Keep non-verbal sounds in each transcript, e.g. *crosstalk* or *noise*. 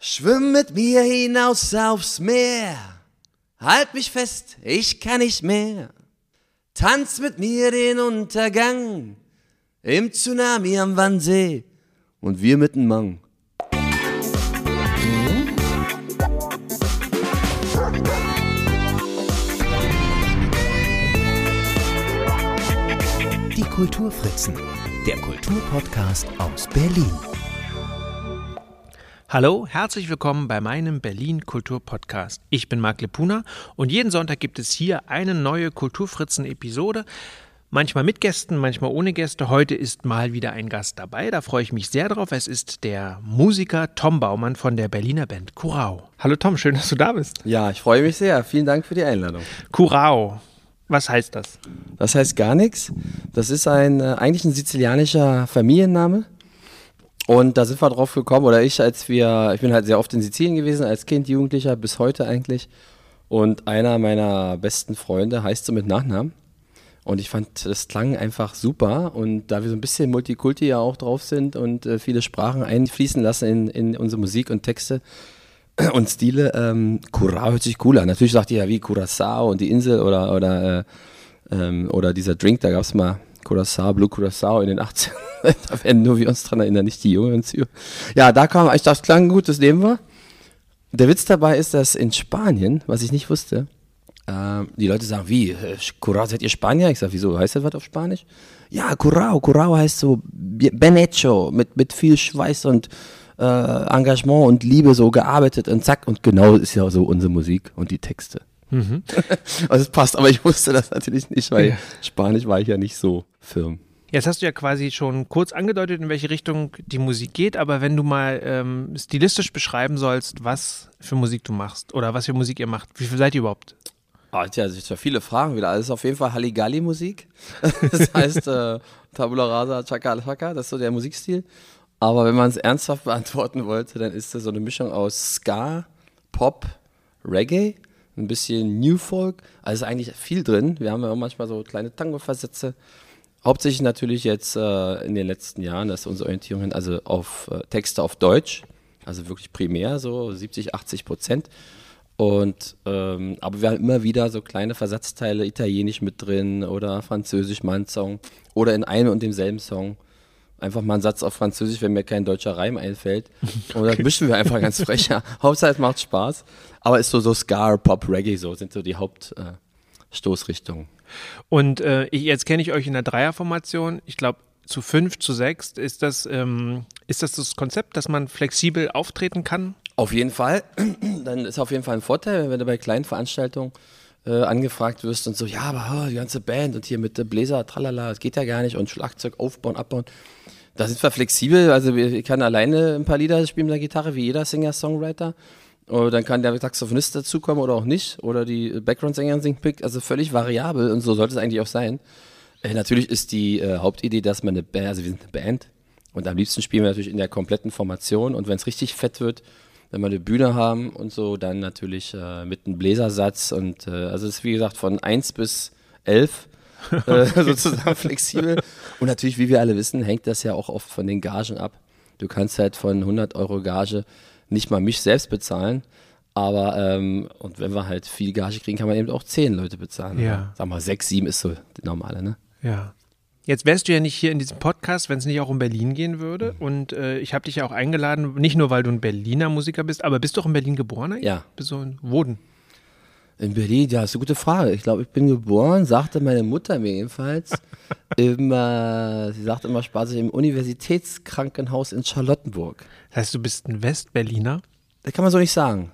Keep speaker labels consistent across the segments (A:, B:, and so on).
A: Schwimm mit mir hinaus aufs Meer. Halt mich fest, ich kann nicht mehr. Tanz mit mir den Untergang. Im Tsunami am Wannsee. Und wir mit dem Mang.
B: Die Kulturfritzen, der Kulturpodcast aus Berlin.
C: Hallo, herzlich willkommen bei meinem Berlin Kultur Podcast. Ich bin Marc Lepuna und jeden Sonntag gibt es hier eine neue Kulturfritzen-Episode. Manchmal mit Gästen, manchmal ohne Gäste. Heute ist mal wieder ein Gast dabei. Da freue ich mich sehr drauf. Es ist der Musiker Tom Baumann von der Berliner Band Kurau. Hallo Tom, schön, dass du da bist.
A: Ja, ich freue mich sehr. Vielen Dank für die Einladung.
C: Kurau, was heißt das?
A: Das heißt gar nichts. Das ist ein äh, eigentlich ein sizilianischer Familienname. Und da sind wir drauf gekommen, oder ich, als wir, ich bin halt sehr oft in Sizilien gewesen, als Kind, Jugendlicher, bis heute eigentlich. Und einer meiner besten Freunde heißt so mit Nachnamen. Und ich fand, das klang einfach super. Und da wir so ein bisschen Multikulti ja auch drauf sind und äh, viele Sprachen einfließen lassen in, in unsere Musik und Texte *clears throat* und Stile, ähm, Curacao hört sich cool an. Natürlich sagt ihr ja wie Curacao und die Insel oder, oder, äh, ähm, oder dieser Drink, da gab es mal Curaçao, Blue Curaçao in den 80ern. *laughs* da werden nur wir uns dran erinnern, nicht die Jüngeren. Ja, da kam, ich dachte, klang gut, das nehmen wir. Der Witz dabei ist, dass in Spanien, was ich nicht wusste, äh, die Leute sagen, wie, Curao, seid ihr Spanier? Ich sage, wieso, heißt das was auf Spanisch? Ja, Curao, Curao heißt so ben hecho, mit, mit viel Schweiß und äh, Engagement und Liebe so gearbeitet und zack, und genau ist ja so unsere Musik und die Texte. Mhm. *laughs* also es passt, aber ich wusste das natürlich nicht, weil ja. Spanisch war ich ja nicht so firm.
C: Jetzt hast du ja quasi schon kurz angedeutet, in welche Richtung die Musik geht, aber wenn du mal ähm, stilistisch beschreiben sollst, was für Musik du machst oder was für Musik ihr macht, wie viel seid ihr überhaupt?
A: Ah, tja, das sind ja viele Fragen wieder. Das ist auf jeden Fall Halligalli-Musik. *laughs* Das heißt äh, Tabula Rasa, Chaka Chaka, das ist so der Musikstil. Aber wenn man es ernsthaft *laughs* beantworten wollte, dann ist das so eine Mischung aus Ska, Pop, Reggae ein bisschen New Folk. Also ist eigentlich viel drin. Wir haben ja auch manchmal so kleine Tango-Versätze. Hauptsächlich natürlich jetzt äh, in den letzten Jahren, das ist unsere Orientierung hin, also auf äh, Texte auf Deutsch, also wirklich primär so 70, 80 Prozent. Und ähm, aber wir haben immer wieder so kleine Versatzteile, Italienisch mit drin oder Französisch mal ein Song oder in einem und demselben Song einfach mal einen Satz auf Französisch, wenn mir kein deutscher Reim einfällt. *laughs* Und dann mischen wir einfach ganz frech. Ja. *laughs* Hauptsache es macht Spaß. Aber ist so, so Scar, Pop, Reggae, so sind so die Hauptstoßrichtungen. Äh,
C: und äh, ich, jetzt kenne ich euch in der Dreierformation. Ich glaube, zu fünf, zu sechs. Ist das, ähm, ist das das Konzept, dass man flexibel auftreten kann?
A: Auf jeden Fall. *clears throat* Dann ist auf jeden Fall ein Vorteil, wenn du bei kleinen Veranstaltungen äh, angefragt wirst und so, ja, aber oh, die ganze Band und hier mit Bläser, tralala, das geht ja gar nicht und Schlagzeug aufbauen, abbauen. Da sind wir flexibel, also ich kann alleine ein paar Lieder spielen mit der Gitarre, wie jeder Singer-Songwriter. Oder dann kann der Saxophonist dazukommen oder auch nicht. Oder die Background-Sängerin singt Pick. Also völlig variabel und so sollte es eigentlich auch sein. Äh, natürlich ist die äh, Hauptidee, dass man eine Band, also wir sind eine Band. Und am liebsten spielen wir natürlich in der kompletten Formation. Und wenn es richtig fett wird, wenn wir eine Bühne haben und so, dann natürlich äh, mit einem Bläsersatz. Und äh, also es ist wie gesagt von 1 bis 11 *laughs* äh, *laughs* sozusagen flexibel. Und natürlich, wie wir alle wissen, hängt das ja auch oft von den Gagen ab. Du kannst halt von 100 Euro Gage nicht mal mich selbst bezahlen. Aber, ähm, und wenn wir halt viel Gage kriegen, kann man eben auch 10 Leute bezahlen.
C: Ja.
A: Sag mal, 6, 7 ist so die normale, ne?
C: Ja. Jetzt wärst du ja nicht hier in diesem Podcast, wenn es nicht auch um Berlin gehen würde. Mhm. Und äh, ich habe dich ja auch eingeladen, nicht nur, weil du ein Berliner Musiker bist, aber bist du auch in Berlin geboren? Eigentlich?
A: Ja.
C: Bist du in Woden?
A: In Berlin, ja, ist eine gute Frage. Ich glaube, ich bin geboren, sagte meine Mutter mir jedenfalls. *laughs* immer, sie sagte immer spaßig, im Universitätskrankenhaus in Charlottenburg.
C: Das heißt, du bist ein Westberliner?
A: Das kann man so nicht sagen.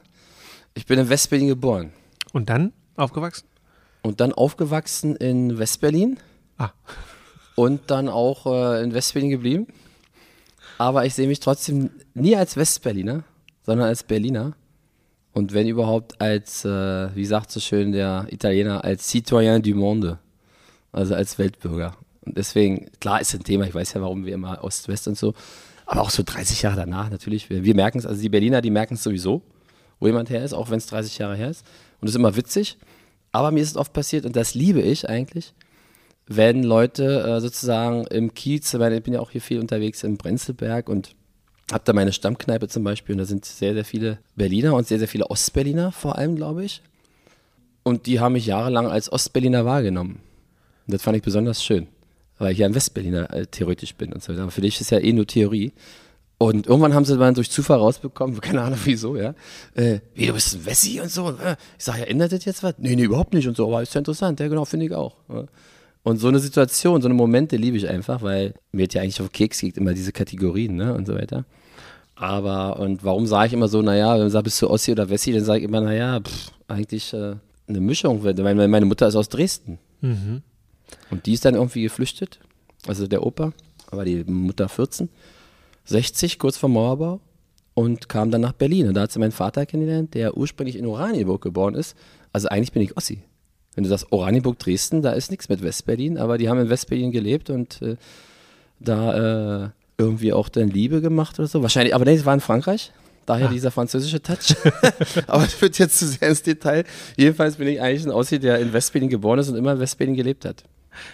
A: Ich bin in Westberlin geboren.
C: Und dann aufgewachsen?
A: Und dann aufgewachsen in Westberlin.
C: Ah.
A: Und dann auch äh, in Westberlin geblieben. Aber ich sehe mich trotzdem nie als Westberliner, sondern als Berliner. Und wenn überhaupt als, äh, wie sagt so schön der Italiener, als Citoyen du Monde. Also als Weltbürger. Und deswegen, klar ist ein Thema, ich weiß ja, warum wir immer Ost-West und so. Aber auch so 30 Jahre danach natürlich. Wir, wir merken es, also die Berliner, die merken es sowieso, wo jemand her ist, auch wenn es 30 Jahre her ist. Und das ist immer witzig. Aber mir ist es oft passiert, und das liebe ich eigentlich, wenn Leute äh, sozusagen im Kiez, ich bin ja auch hier viel unterwegs im Brenzelberg und Hab da meine Stammkneipe zum Beispiel und da sind sehr, sehr viele Berliner und sehr, sehr viele Ostberliner vor allem, glaube ich. Und die haben mich jahrelang als Ostberliner wahrgenommen. Und das fand ich besonders schön, weil ich ja ein Westberliner äh, theoretisch bin und so. Aber für dich ist ja eh nur Theorie. Und irgendwann haben sie dann durch Zufall rausbekommen, *laughs* keine Ahnung wieso, ja. Äh, wie, du bist ein Wessi und so. Äh, ich sage, ja, ändert das jetzt was? Nee, nee, überhaupt nicht und so, aber ist ja interessant, ja genau, finde ich auch. Ja. Und so eine Situation, so eine Momente liebe ich einfach, weil mir ja eigentlich auf Keks geht immer diese Kategorien, ne, und so weiter. Aber, und warum sage ich immer so, naja, wenn man sagt, bist du Ossi oder Wessi, dann sage ich immer, naja, pff, eigentlich äh, eine Mischung, weil meine Mutter ist aus Dresden.
C: Mhm.
A: Und die ist dann irgendwie geflüchtet, also der Opa, aber die Mutter 14, 60, kurz vor Mauerbau, und kam dann nach Berlin. Und da hat sie meinen Vater kennengelernt, der ursprünglich in Oranienburg geboren ist. Also eigentlich bin ich Ossi. Wenn du sagst Oranienburg, Dresden, da ist nichts mit Westberlin, aber die haben in Westberlin gelebt und äh, da äh, irgendwie auch dann Liebe gemacht oder so. Wahrscheinlich, aber nee, es war in Frankreich. Daher ah. dieser französische Touch. *laughs* aber das wird jetzt zu sehr ins Detail. Jedenfalls bin ich eigentlich ein Aussie, der in Westberlin geboren ist und immer in Westberlin gelebt hat.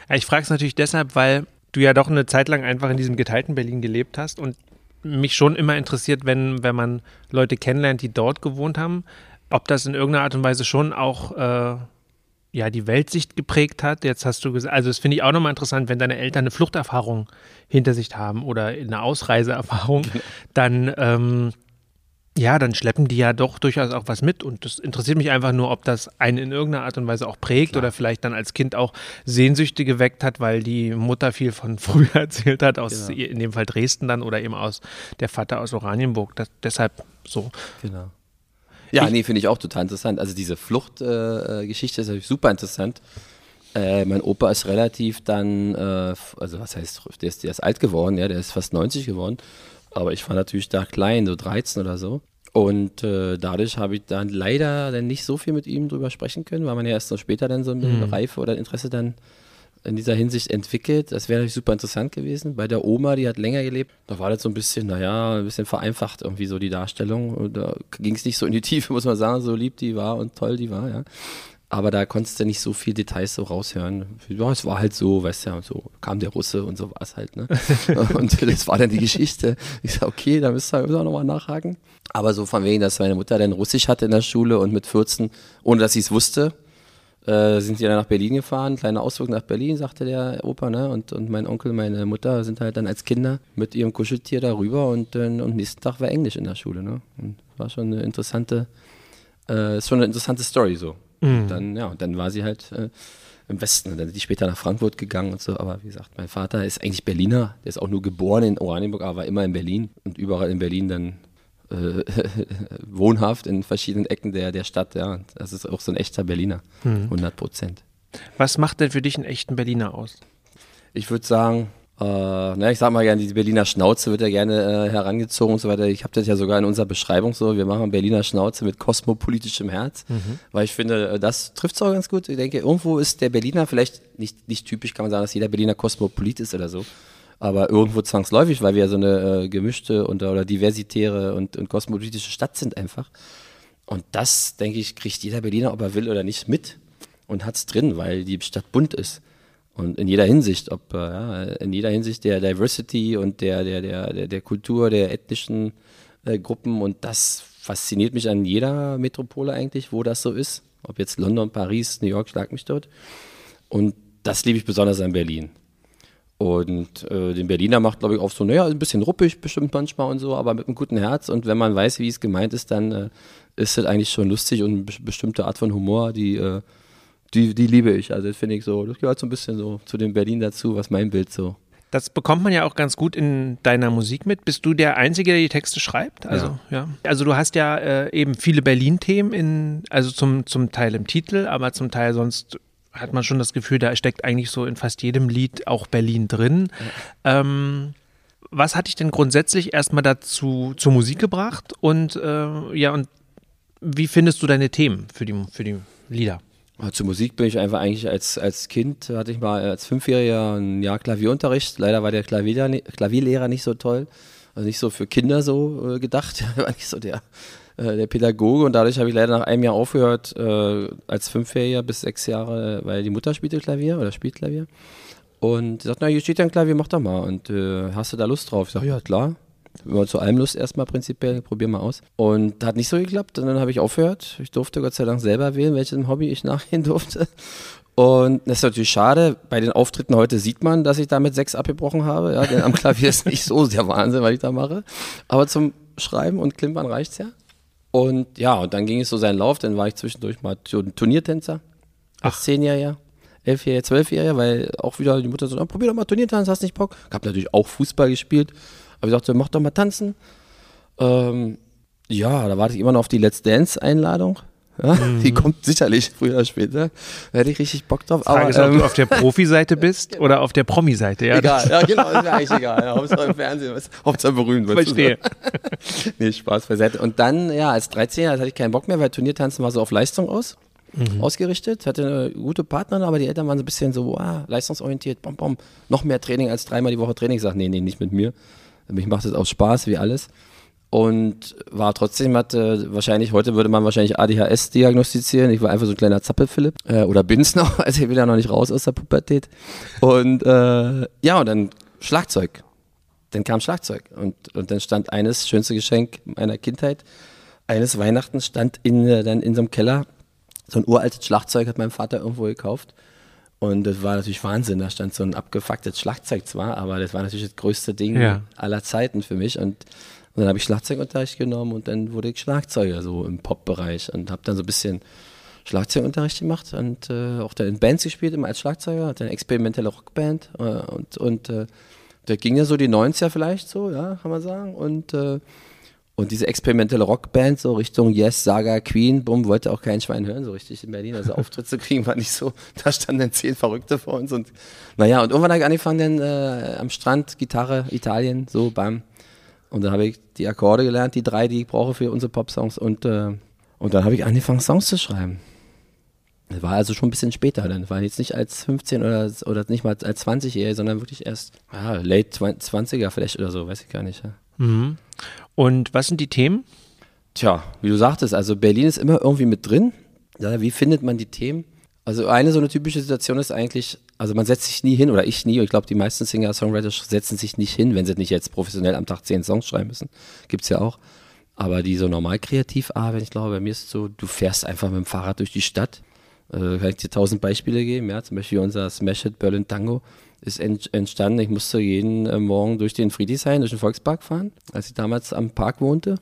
C: Ja, ich frage es natürlich deshalb, weil du ja doch eine Zeit lang einfach in diesem geteilten Berlin gelebt hast und mich schon immer interessiert, wenn, wenn man Leute kennenlernt, die dort gewohnt haben, ob das in irgendeiner Art und Weise schon auch äh, ja, die Weltsicht geprägt hat. Jetzt hast du gesagt, also das finde ich auch nochmal interessant, wenn deine Eltern eine Fluchterfahrung hinter sich haben oder eine Ausreiseerfahrung, genau. dann ähm, ja, dann schleppen die ja doch durchaus auch was mit. Und das interessiert mich einfach nur, ob das einen in irgendeiner Art und Weise auch prägt Klar. oder vielleicht dann als Kind auch Sehnsüchte geweckt hat, weil die Mutter viel von *laughs* früher erzählt hat, aus genau. in dem Fall Dresden dann oder eben aus der Vater aus Oranienburg. Das, deshalb so.
A: Genau. Ja, ich, nee, finde ich auch total interessant. Also diese Fluchtgeschichte äh, ist natürlich super interessant. Äh, mein Opa ist relativ dann, äh, also was heißt, der ist, der ist alt geworden, ja, der ist fast 90 geworden. Aber ich war natürlich da klein, so 13 oder so. Und äh, dadurch habe ich dann leider dann nicht so viel mit ihm drüber sprechen können, weil man ja erst so später dann so eine mhm. Reife oder Interesse dann in dieser Hinsicht entwickelt. Das wäre natürlich super interessant gewesen. Bei der Oma, die hat länger gelebt, da war das so ein bisschen, naja, ein bisschen vereinfacht irgendwie so die Darstellung. Und da ging es nicht so in die Tiefe, *laughs* muss man sagen, so lieb die war und toll die war, ja. Aber da konntest du nicht so viel Details so raushören. Ja, es war halt so, weißt du, ja, so kam der Russe und so war es halt, ne? *laughs* und das war dann die Geschichte. Ich sag, okay, da müsst ihr auch nochmal nachhaken. Aber so von wegen, dass meine Mutter dann Russisch hatte in der Schule und mit 14, ohne dass sie es wusste, äh, sind sie dann nach Berlin gefahren, kleiner Ausflug nach Berlin, sagte der Opa, ne? Und, und mein Onkel, meine Mutter sind halt dann als Kinder mit ihrem Kuscheltier darüber und, äh, und nächsten Tag war Englisch in der Schule, ne? Und war schon eine interessante, äh, ist schon eine interessante Story so. Mhm. dann, ja, und dann war sie halt äh, im Westen. Und dann sind die später nach Frankfurt gegangen und so. Aber wie gesagt, mein Vater ist eigentlich Berliner. Der ist auch nur geboren in Oranienburg, aber war immer in Berlin und überall in Berlin dann äh, *laughs* wohnhaft in verschiedenen Ecken der, der Stadt. Ja, das ist auch so ein echter Berliner, mhm. 100 Prozent.
C: Was macht denn für dich einen echten Berliner aus?
A: Ich würde sagen, äh, na, ich sag mal gerne, die Berliner Schnauze wird ja gerne äh, herangezogen und so weiter. Ich habe das ja sogar in unserer Beschreibung so. Wir machen Berliner Schnauze mit kosmopolitischem Herz, mhm. weil ich finde, äh, das trifft es auch ganz gut. Ich denke, irgendwo ist der Berliner vielleicht nicht, nicht typisch, kann man sagen, dass jeder Berliner Kosmopolit ist oder so. Aber irgendwo zwangsläufig, weil wir ja so eine äh, gemischte und, oder diversitäre und, und kosmopolitische Stadt sind einfach. Und das, denke ich, kriegt jeder Berliner, ob er will oder nicht, mit und hat es drin, weil die Stadt bunt ist. Und in jeder Hinsicht, ob äh, ja, in jeder Hinsicht der Diversity und der, der, der, der, Kultur, der ethnischen äh, Gruppen. Und das fasziniert mich an jeder Metropole eigentlich, wo das so ist. Ob jetzt London, Paris, New York, schlag mich dort. Und das liebe ich besonders an Berlin. Und äh, den Berliner macht, glaube ich, auch so, naja, ein bisschen ruppig bestimmt manchmal und so, aber mit einem guten Herz. Und wenn man weiß, wie es gemeint ist, dann äh, ist es eigentlich schon lustig und eine bestimmte Art von Humor, die äh, die, die liebe ich. Also das finde ich so, das gehört so ein bisschen so zu dem Berlin dazu, was mein Bild so.
C: Das bekommt man ja auch ganz gut in deiner Musik mit. Bist du der Einzige, der die Texte schreibt? Also, ja. ja. Also du hast ja äh, eben viele Berlin-Themen in, also zum, zum Teil im Titel, aber zum Teil sonst hat man schon das Gefühl, da steckt eigentlich so in fast jedem Lied auch Berlin drin. Ja. Ähm, was hat dich denn grundsätzlich erstmal dazu zur Musik gebracht und äh, ja, und wie findest du deine Themen für die, für die Lieder?
A: Zur Musik bin ich einfach eigentlich als, als Kind, hatte ich mal als Fünfjähriger ein Jahr Klavierunterricht. Leider war der Klavierlehrer, Klavierlehrer nicht so toll, also nicht so für Kinder so äh, gedacht. *laughs* Er war nicht so der, äh, der Pädagoge und dadurch habe ich leider nach einem Jahr aufgehört, äh, als Fünfjähriger bis sechs Jahre, weil die Mutter spielte Klavier oder spielt Klavier. Und sie sagt, na, hier steht ja ein Klavier, mach doch mal. Und äh, hast du da Lust drauf? Ich sage, ja, klar. Immer zu allem Lust erstmal prinzipiell, probier mal aus. Und hat nicht so geklappt und dann habe ich aufgehört. Ich durfte Gott sei Dank selber wählen, welchem Hobby ich *laughs* nachgehen durfte. Und das ist natürlich schade. Bei den Auftritten heute sieht man, dass ich damit sechs abgebrochen habe. Ja, denn am Klavier ist nicht so der Wahnsinn, was ich da mache. Aber zum Schreiben und Klimpern reicht's ja. Und ja, und dann ging es so seinen Lauf. Dann war ich zwischendurch mal Turniertänzer. Als Zehnjähriger, Elfjähriger, Zwölfjähriger, weil auch wieder die Mutter so, oh, probier doch mal Turniertanz, hast nicht Bock? Ich habe natürlich auch Fußball gespielt. Aber ich sagte, mach doch mal tanzen. Ähm, ja, da warte ich immer noch auf die Let's Dance-Einladung. Ja, mhm. Die kommt sicherlich früher oder später. Da hätte ich richtig Bock drauf.
C: Frage aber, ist, ob ähm, du auf der Profi-Seite *laughs* bist oder auf der Promi-Seite. Ja?
A: Egal, ja genau, ist mir eigentlich *laughs* egal. Ja, Hauptsache im Fernsehen, was, Hauptsache berühmt.
C: Verstehe. *laughs*
A: nee, Spaß beiseite. Und dann, ja, als 13er hatte ich keinen Bock mehr, weil Turniertanzen war so auf Leistung aus. Mhm. ausgerichtet, hatte eine gute Partnerin, aber die Eltern waren so ein bisschen so, ah, leistungsorientiert, bom, bom, noch mehr Training als dreimal die Woche Training. Ich sage, nee, nee, nicht mit mir. Mich macht das aus Spaß, wie alles und war trotzdem hatte wahrscheinlich heute würde man wahrscheinlich ADHS diagnostizieren. Ich war einfach so ein kleiner Zappelphilipp äh, oder bin's noch, *laughs* also ich bin ja noch nicht raus aus der Pubertät. Und äh, ja und dann Schlagzeug. Dann kam Schlagzeug und und dann stand eines schönste Geschenk meiner Kindheit. Eines Weihnachten stand in äh, dann in so einem Keller so ein uraltes Schlagzeug hat mein Vater irgendwo gekauft. Und das war natürlich Wahnsinn. Da stand so ein abgefucktes Schlagzeug zwar, aber das war natürlich das größte Ding ja. aller Zeiten für mich. Und und dann habe ich Schlagzeugunterricht genommen und dann wurde ich Schlagzeuger so im Pop-Bereich und habe dann so ein bisschen Schlagzeugunterricht gemacht und äh, auch dann in Bands gespielt immer als Schlagzeuger, hatte eine experimentelle Rockband äh, und, und äh, da ging ja so die 90er vielleicht so, ja, kann man sagen und äh, und diese experimentelle Rockband, so Richtung Yes, Saga, Queen, bumm, wollte auch kein Schwein hören, so richtig in Berlin. Also Auftritt zu kriegen war nicht so. Da standen dann zehn Verrückte vor uns und naja, und irgendwann habe ich angefangen, dann äh, am Strand, Gitarre, Italien, so, bam, und dann habe ich die Akkorde gelernt, die drei, die ich brauche für unsere Pop-Songs. Und, äh, und dann habe ich angefangen, Songs zu schreiben. Das war also schon ein bisschen später dann. War jetzt nicht als 15 oder, oder nicht mal als 20-Jährige, sondern wirklich erst ja, late 20er vielleicht oder so, weiß ich gar nicht. Ja.
C: Mhm. Und was sind die Themen?
A: Tja, wie du sagtest, also Berlin ist immer irgendwie mit drin. Ja, wie findet man die Themen? Also eine so eine typische Situation ist eigentlich, also man setzt sich nie hin, oder ich nie, und ich glaube, die meisten Singer-Songwriter setzen sich nicht hin, wenn sie nicht jetzt professionell am Tag zehn Songs schreiben müssen. Gibt es ja auch. Aber die so normal kreativ arbeiten, ich glaube, bei mir ist es so, du fährst einfach mit dem Fahrrad durch die Stadt. Äh, kann ich dir tausend Beispiele geben, ja, zum Beispiel unser Smash It Berlin Tango ist entstanden. Ich musste jeden äh, Morgen durch den Friedrichshain, durch den Volkspark fahren, als ich damals am Park wohnte.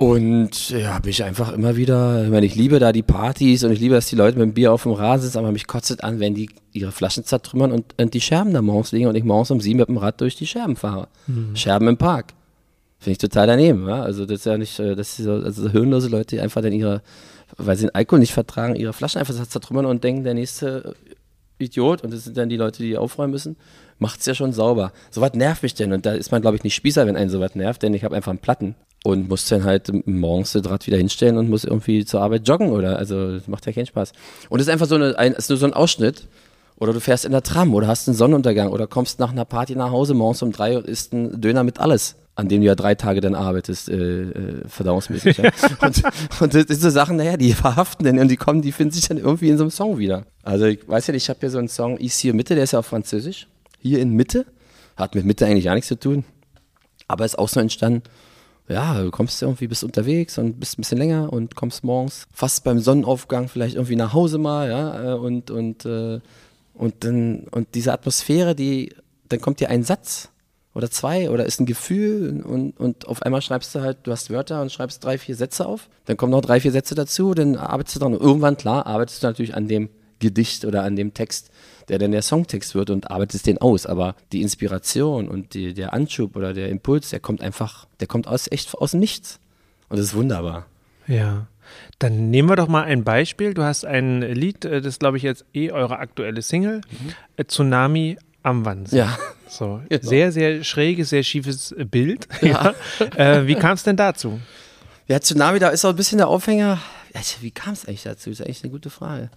A: Und ja, habe ich einfach immer wieder, ich meine, ich liebe da die Partys und ich liebe, dass die Leute mit dem Bier auf dem Rasen sitzen, aber mich kotzt an, wenn die ihre Flaschen zertrümmern und, und die Scherben da morgens liegen und ich morgens um sieben mit dem Rad durch die Scherben fahre. Mhm. Scherben im Park. Finde ich total daneben. Ja? Also das ist ja nicht, äh, das ist so, also so hirnlose Leute, die einfach dann ihre, weil sie den Alkohol nicht vertragen, ihre Flaschen einfach zertrümmern und denken, der nächste Idiot, und das sind dann die Leute, die aufräumen müssen, macht es ja schon sauber. So was nervt mich denn. Und da ist man, glaube ich, nicht Spießer, wenn einen so was nervt, denn ich habe einfach einen Platten und muss dann halt morgens das Rad wieder hinstellen und muss irgendwie zur Arbeit joggen oder also das macht ja keinen Spaß. Und es ist einfach so eine, ein, ist nur so ein Ausschnitt. Oder du fährst in der Tram oder hast einen Sonnenuntergang oder kommst nach einer Party nach Hause morgens um drei und isst einen Döner mit alles, an dem du ja drei Tage dann arbeitest, äh, äh, verdauungsmäßig. ja. *laughs* und, und das sind so Sachen, naja, die verhaften denn und die kommen, die finden sich dann irgendwie in so einem Song wieder. Also ich weiß ja, ich habe hier so einen Song, hier Mitte, der ist ja auf Französisch. Hier in Mitte. Hat mit Mitte eigentlich gar nichts zu tun. Aber ist auch so entstanden, ja, du kommst irgendwie, bist unterwegs und bist ein bisschen länger und kommst morgens fast beim Sonnenaufgang vielleicht irgendwie nach Hause mal, ja, äh, und, und, äh, und dann, und diese Atmosphäre, die, dann kommt dir ein Satz oder zwei oder ist ein Gefühl und, und auf einmal schreibst du halt, du hast Wörter und schreibst drei, vier Sätze auf, dann kommen noch drei, vier Sätze dazu, dann arbeitest du dran und irgendwann, klar, arbeitest du natürlich an dem Gedicht oder an dem Text, der dann der Songtext wird und arbeitest den aus. Aber die Inspiration und die, der Anschub oder der Impuls, der kommt einfach, der kommt aus echt aus dem Nichts. Und das ist wunderbar.
C: Ja. Dann nehmen wir doch mal ein Beispiel. Du hast ein Lied, äh, das glaube ich jetzt eh eure aktuelle Single, mhm. Äh, Tsunami am Wannsee.
A: Ja.
C: So, *laughs* genau. sehr, sehr schräges, sehr schiefes Bild. *laughs* Ja. ja. Äh, wie kam es denn dazu?
A: Ja, Tsunami, da ist auch ein bisschen der Aufhänger. Wie kam es eigentlich dazu? Das ist eigentlich eine gute Frage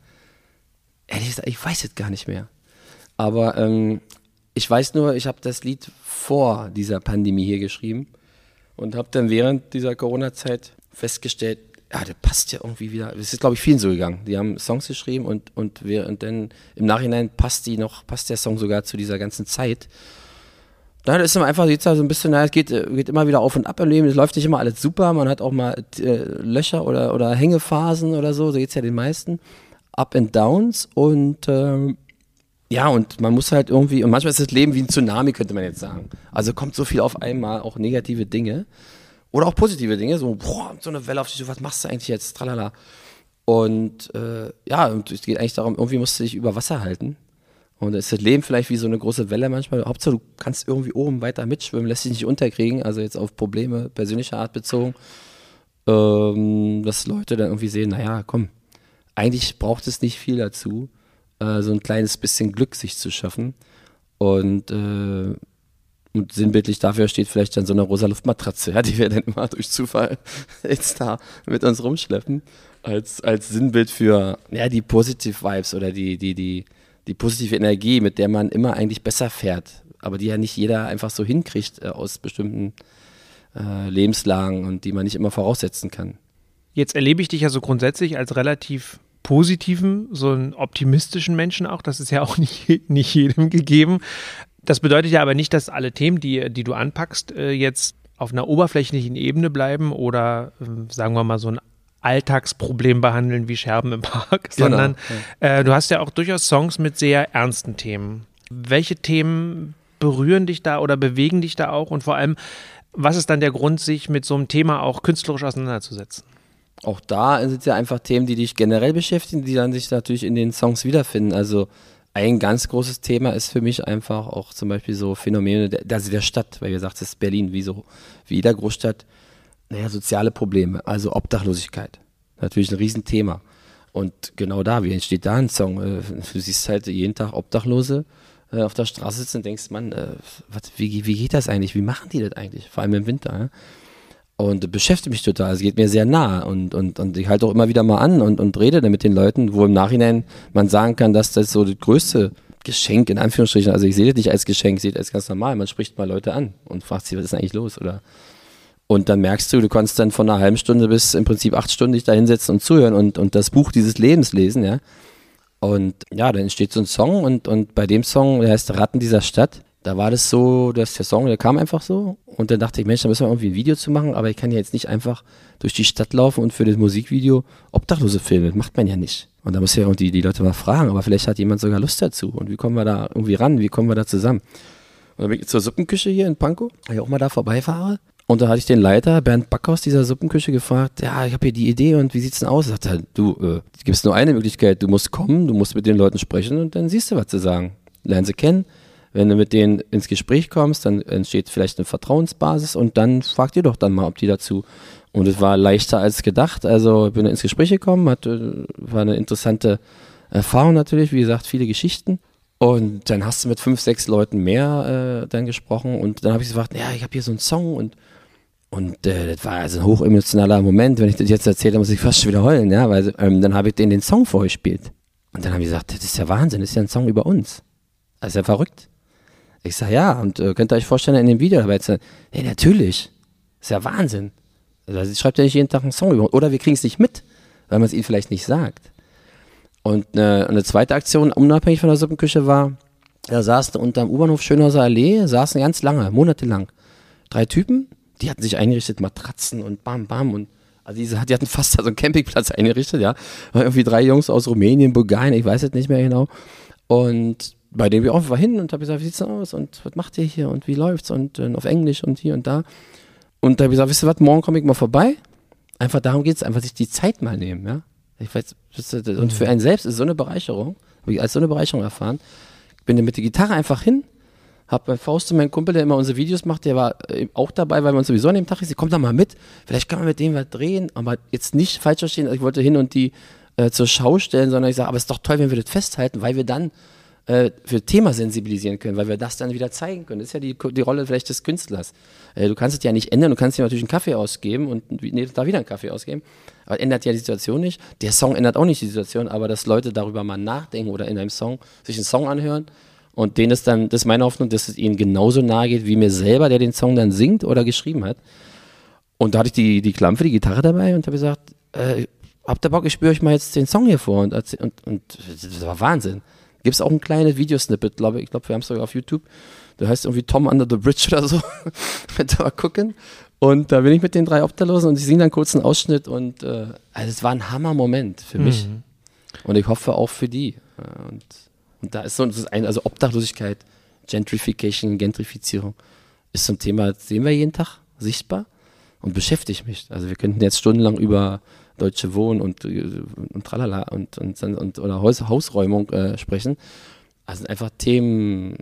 A: ehrlich gesagt, ich weiß es gar nicht mehr. Aber ähm, ich weiß nur, ich habe das Lied vor dieser Pandemie hier geschrieben und habe dann während dieser Corona-Zeit festgestellt, ja, der passt ja irgendwie wieder. Es ist, glaube ich, vielen so gegangen. Die haben Songs geschrieben und, und, wir, und dann im Nachhinein passt die noch, passt der Song sogar zu dieser ganzen Zeit. Da ist immer einfach jetzt so ein bisschen, naja, es geht, geht immer wieder auf und ab im Leben. Es läuft nicht immer alles super. Man hat auch mal äh, Löcher oder, oder Hängephasen oder so. So geht es ja den meisten. Up and Downs und ähm, ja, und man muss halt irgendwie, und manchmal ist das Leben wie ein Tsunami, könnte man jetzt sagen. Also kommt so viel auf einmal, auch negative Dinge. Oder auch positive Dinge, so, boah, so eine Welle auf dich, was machst du eigentlich jetzt? Tralala. Und äh, ja, und es geht eigentlich darum, irgendwie musst du dich über Wasser halten. Und ist das Leben vielleicht wie so eine große Welle manchmal. Hauptsache, du kannst irgendwie oben weiter mitschwimmen, lässt dich nicht unterkriegen, also jetzt auf Probleme persönlicher Art bezogen. Ähm, dass Leute dann irgendwie sehen, naja, komm, eigentlich braucht es nicht viel dazu äh, so ein kleines bisschen Glück sich zu schaffen. Und, äh, und sinnbildlich dafür steht vielleicht dann so eine rosa Luftmatratze, ja, die wir dann immer durch Zufall *laughs* jetzt da mit uns rumschleppen, als, als Sinnbild für ja, die Positive Vibes oder die, die, die, die positive Energie, mit der man immer eigentlich besser fährt, aber die ja nicht jeder einfach so hinkriegt äh, aus bestimmten äh, Lebenslagen und die man nicht immer voraussetzen kann.
C: Jetzt erlebe ich dich ja so grundsätzlich als relativ positiven, so einen optimistischen Menschen auch. Das ist ja auch *laughs* nicht, nicht jedem gegeben. Das bedeutet ja aber nicht, dass alle Themen, die, die du anpackst, äh, jetzt auf einer oberflächlichen Ebene bleiben oder äh, sagen wir mal so ein Alltagsproblem behandeln wie Scherben im Park, genau, sondern äh, du hast ja auch durchaus Songs mit sehr ernsten Themen. Welche Themen berühren dich da oder bewegen dich da auch und vor allem, was ist dann der Grund, sich mit so einem Thema auch künstlerisch auseinanderzusetzen?
A: Auch da sind ja einfach Themen, die dich generell beschäftigen, die dann sich natürlich in den Songs wiederfinden. Also ein ganz großes Thema ist für mich einfach auch zum Beispiel so Phänomene der, also der Stadt, weil ihr sagt, es ist Berlin, wie so, wie jeder Großstadt, naja, soziale Probleme, also Obdachlosigkeit. Natürlich ein Riesenthema. Und genau da, wie entsteht da ein Song? Äh, du siehst halt jeden Tag Obdachlose äh, auf der Straße sitzen und denkst, Mann, äh, wie, wie geht das eigentlich? Wie machen die das eigentlich? Vor allem im Winter. Ja? Und beschäftigt mich total. Es geht mir sehr nah und, und, und ich halte auch immer wieder mal an und, und rede dann mit den Leuten, wo im Nachhinein man sagen kann, dass das so das größte Geschenk in Anführungsstrichen, also ich sehe das nicht als Geschenk, ich sehe das als ganz normal. Man spricht mal Leute an und fragt sie, was ist eigentlich los oder und dann merkst du, du kannst dann von einer halben Stunde bis im Prinzip acht Stunden dich da hinsetzen und zuhören und, und das Buch dieses Lebens lesen, ja. Und ja, dann entsteht so ein Song und, und bei dem Song, der heißt Ratten dieser Stadt, da war das so, dass der Song, der kam einfach so. Und dann dachte ich, Mensch, da müssen wir irgendwie ein Video zu machen, aber ich kann ja jetzt nicht einfach durch die Stadt laufen und für das Musikvideo Obdachlose filmen. Das macht man ja nicht. Und da muss ja irgendwie die Leute mal fragen, aber vielleicht hat jemand sogar Lust dazu. Und wie kommen wir da irgendwie ran? Wie kommen wir da zusammen? Und dann bin ich zur Suppenküche hier in Pankow, weil ich auch mal da vorbeifahre. Und da hatte ich den Leiter, Bernd Backhaus dieser Suppenküche, gefragt, ja, ich habe hier die Idee und wie sieht's denn aus? Sagt er, du, äh, gibt nur eine Möglichkeit, du musst kommen, du musst mit den Leuten sprechen und dann siehst du, was sie sagen. Lernen sie kennen, wenn du mit denen ins Gespräch kommst, dann entsteht vielleicht eine Vertrauensbasis und dann fragt ihr doch dann mal, ob die dazu. Und es war leichter als gedacht. Also ich bin ins Gespräch gekommen, hatte, war eine interessante Erfahrung natürlich, wie gesagt, viele Geschichten. Und dann hast du mit fünf, sechs Leuten mehr äh, dann gesprochen und dann habe ich gesagt, ja, ich habe hier so einen Song und und äh, das war also ein hochemotionaler Moment. Wenn ich das jetzt erzähle, muss ich fast schon wieder heulen, ja, weil ähm, dann habe ich denen den Song vorgespielt. Und dann habe ich gesagt, das ist ja Wahnsinn, das ist ja ein Song über uns. Das ist ja verrückt. Ich sage, ja, und äh, könnt ihr euch vorstellen, in dem Video dabei zu sein? Ja, natürlich. ist ja Wahnsinn. Also, schreibt ja nicht jeden Tag einen Song über. Oder wir kriegen es nicht mit, weil man es ihnen vielleicht nicht sagt. Und äh, eine zweite Aktion, unabhängig von der Suppenküche, war, da saßen unterm U-Bahnhof Schönhauser Allee, saßen ganz lange, monatelang. Drei Typen, die hatten sich eingerichtet, Matratzen und bam, bam und also die, die hatten fast so einen Campingplatz *laughs* eingerichtet, ja. Irgendwie drei Jungs aus Rumänien, Bulgarien, ich weiß es nicht mehr genau. Und bei dem wir auch war hin und habe gesagt, wie sieht's denn aus und was macht ihr hier und wie läuft's und äh, auf Englisch und hier und da. Und da habe ich gesagt, wisst ihr was, morgen komme ich mal vorbei. Einfach darum geht's, einfach sich die Zeit mal nehmen, ja. Ich weiß, und für einen selbst ist so eine Bereicherung, habe ich als so eine Bereicherung erfahren. Ich bin mit der Gitarre einfach hin, habe bei Faust, mein Kumpel, der immer unsere Videos macht, der war äh, auch dabei, weil wir uns sowieso an dem Tag ist, komm da mal mit, vielleicht kann man mit dem was drehen, aber jetzt nicht falsch verstehen, also ich wollte hin und die äh, zur Schau stellen, sondern ich sage, aber es ist doch toll, wenn wir das festhalten, weil wir dann äh, für Thema sensibilisieren können, weil wir das dann wieder zeigen können. Das ist ja die, die Rolle vielleicht des Künstlers. Äh, du kannst es ja nicht ändern, du kannst dir natürlich einen Kaffee ausgeben und nee, da wieder einen Kaffee ausgeben, aber ändert ja die Situation nicht. Der Song ändert auch nicht die Situation, aber dass Leute darüber mal nachdenken oder in einem Song sich einen Song anhören und denen ist dann, das ist meine Hoffnung, dass es ihnen genauso nahe geht wie mir selber, der den Song dann singt oder geschrieben hat. Und da hatte ich die, die Klampe, die Gitarre dabei und habe gesagt, äh, habt ihr Bock, ich spüre euch mal jetzt den Song hier vor und, und, und das war Wahnsinn. Gibt es auch ein kleines Videosnippet, glaube ich. Ich glaube, wir haben es sogar auf YouTube. Der heißt irgendwie Tom Under the Bridge *laughs* oder so. Könnt ihr mal gucken. Und da bin ich mit den drei Obdachlosen und ich singe dann kurz einen Ausschnitt und äh, also es war ein Hammer-Moment für mich.
C: Mhm.
A: Und ich hoffe auch für die. Ja, Und, und da ist so ein, also Obdachlosigkeit, Gentrification, Gentrifizierung ist so ein Thema, das sehen wir jeden Tag sichtbar und beschäftigt mich. Also wir könnten jetzt stundenlang über deutsche Wohnen und, äh, und tralala und, und, und oder Haus, Hausräumung äh, sprechen. Also sind einfach Themen,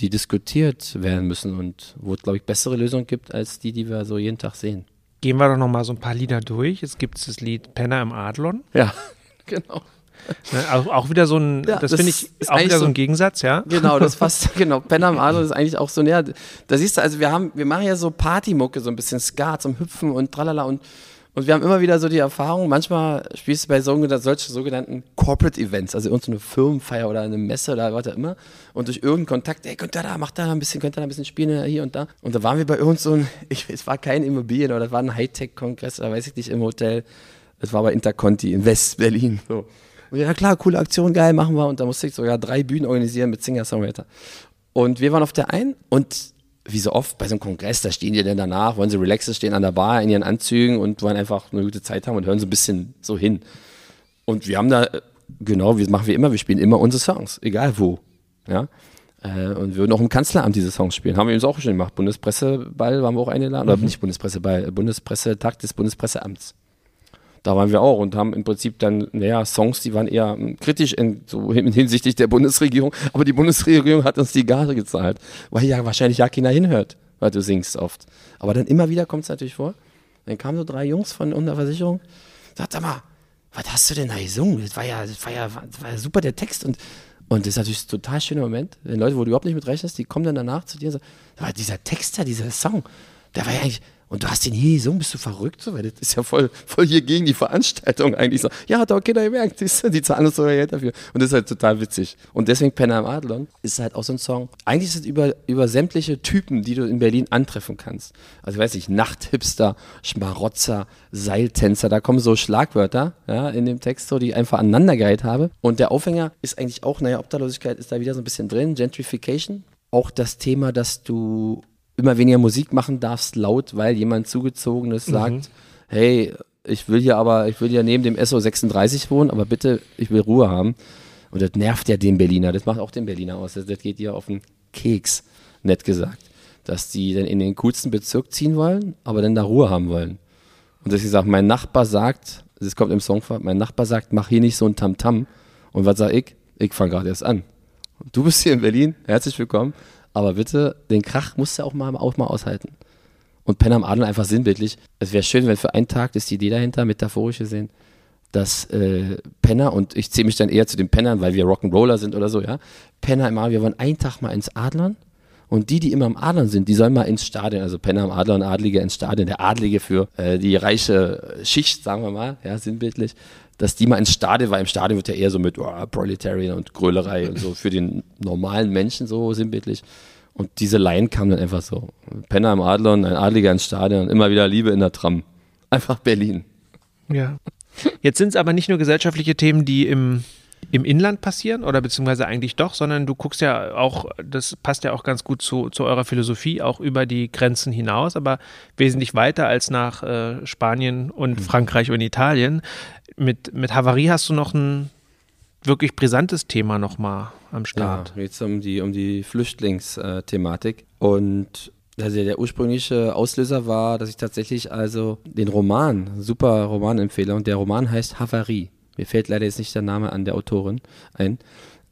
A: die diskutiert werden müssen und wo es, glaube ich, bessere Lösungen gibt als die, die wir so jeden Tag sehen.
C: Gehen wir doch noch mal so ein paar Lieder durch. Es gibt das Lied Penner im Adlon.
A: Ja, *laughs* genau.
C: Ne? Auch, auch wieder so ein,
A: Ja,
C: das,
A: das
C: finde ich auch wieder so
A: so-
C: ein Gegensatz, ja.
A: Genau, das *laughs* passt, genau. Penner am Adler ist eigentlich auch so näher. Da siehst du, also wir haben, wir machen ja so Partymucke, so ein bisschen Ska zum Hüpfen und tralala und, und wir haben immer wieder so die Erfahrung, manchmal spielst du bei so, solchen sogenannten Corporate Events, also irgendeine Firmenfeier oder eine Messe oder was auch immer und durch irgendeinen Kontakt, ey, könnt ihr da, macht da ein bisschen, könnt ihr da ein bisschen spielen, hier und da. Und da waren wir bei uns so *laughs* ich, es war kein Immobilien oder das war ein Hightech-Kongress oder weiß ich nicht, im Hotel. Es war bei Interconti in West-Berlin, so. Und ja, klar, coole Aktion, geil, machen wir. Und da musste ich sogar drei Bühnen organisieren mit Singer-Songwriter. Und wir waren auf der einen und wie so oft bei so einem Kongress, da stehen die dann danach, wollen sie relaxen, stehen an der Bar in ihren Anzügen und wollen einfach eine gute Zeit haben und hören so ein bisschen so hin. Und wir haben da, äh, genau, wie machen wir immer, wir spielen immer unsere Songs, egal wo. Ja. Äh, Und würden auch im Kanzleramt diese Songs spielen. Haben wir uns auch schon gemacht. Bundespresseball waren wir auch eingeladen. Oder nicht Bundespresseball, Bundespressetag des Bundespresseamts. Da waren wir auch und haben im Prinzip dann, naja, Songs, die waren eher ähm, kritisch in, so *laughs* hin- hinsichtlich der Bundesregierung, aber die Bundesregierung hat uns die Gage gezahlt, weil ja wahrscheinlich ja keiner hinhört, weil du singst oft. Aber dann immer wieder kommt es natürlich vor. Dann kamen so drei Jungs von unserer Versicherung, sagt sag mal, was hast du denn da gesungen? Das war ja, das war ja, das war ja super der Text und und das ist natürlich ein total schöner Moment, wenn Leute, wo du überhaupt nicht mit rechnest, die kommen dann danach zu dir und sagen, "Aber dieser Text da, dieser Song, der war ja eigentlich, und du hast den hier gesungen, bist du verrückt? So, weil das ist ja voll, voll hier gegen die Veranstaltung eigentlich so. Ja, hat auch keiner gemerkt, die zahlen uns sogar Geld dafür. Und das ist halt total witzig. Und deswegen Penner am Adlon ist halt auch so ein Song. Eigentlich ist es über, über sämtliche Typen, die du in Berlin antreffen kannst. Also, weiß ich, Nachthipster, Schmarotzer, Seiltänzer, da kommen so Schlagwörter, ja, in dem Text so, die ich einfach aneinandergereiht habe. Und der Aufhänger ist eigentlich auch, naja, Obdachlosigkeit ist da wieder so ein bisschen drin, Gentrification. Auch das Thema, dass du immer weniger Musik machen darfst laut, weil jemand zugezogenes sagt, hey, ich will hier aber, ich will hier neben dem SO 36 wohnen, aber bitte, ich will Ruhe haben. Und das nervt ja den Berliner, das macht auch den Berliner aus, das, das geht dir auf den Keks, nett gesagt. Dass die dann in den coolsten Bezirk ziehen wollen, aber dann da Ruhe haben wollen. Und dass ich sage, mein Nachbar sagt, das kommt im Song vor, mein Nachbar sagt, mach hier nicht so ein Tamtam. Und was sag ich? Ich fange gerade erst an. Du bist hier in Berlin, herzlich willkommen. Aber bitte, den Krach musst du auch mal, auch mal aushalten. Und Penner am Adel einfach sinnbildlich. Es wäre schön, wenn für einen Tag, das ist die Idee dahinter, metaphorisch gesehen, dass äh, Penner, und ich zähle mich dann eher zu den Pennern, weil wir Rock'n'Roller sind oder so, ja. Penner im Adel, wir wollen einen Tag mal ins Adlern. Und die, die immer am Adlern sind, die sollen mal ins Stadion, also Penner am Adler und Adlige ins Stadion, der Adlige für äh, die reiche Schicht, sagen wir mal, ja, sinnbildlich, dass die mal ins Stadion, weil im Stadion wird ja eher so mit oh, Proletarian und Grölerei und so für den normalen Menschen so sinnbildlich. Und diese Line kam dann einfach so. Penner am Adlon, ein Adliger ins Stadion, immer wieder Liebe in der Tram. Einfach Berlin.
C: Ja. Jetzt sind es aber nicht nur gesellschaftliche Themen, die im, im Inland passieren oder beziehungsweise eigentlich doch, sondern du guckst ja auch, das passt ja auch ganz gut zu, zu eurer Philosophie, auch über die Grenzen hinaus, aber wesentlich weiter als nach äh, Spanien und Frankreich und Italien. Mit, mit Havarie hast du noch ein wirklich brisantes Thema nochmal am Start.
A: Ja, jetzt um die, um die Flüchtlingsthematik. Und also der ursprüngliche Auslöser war, dass ich tatsächlich also den Roman, super Roman empfehle. Und der Roman heißt Havarie. Mir fällt leider jetzt nicht der Name an der Autorin ein.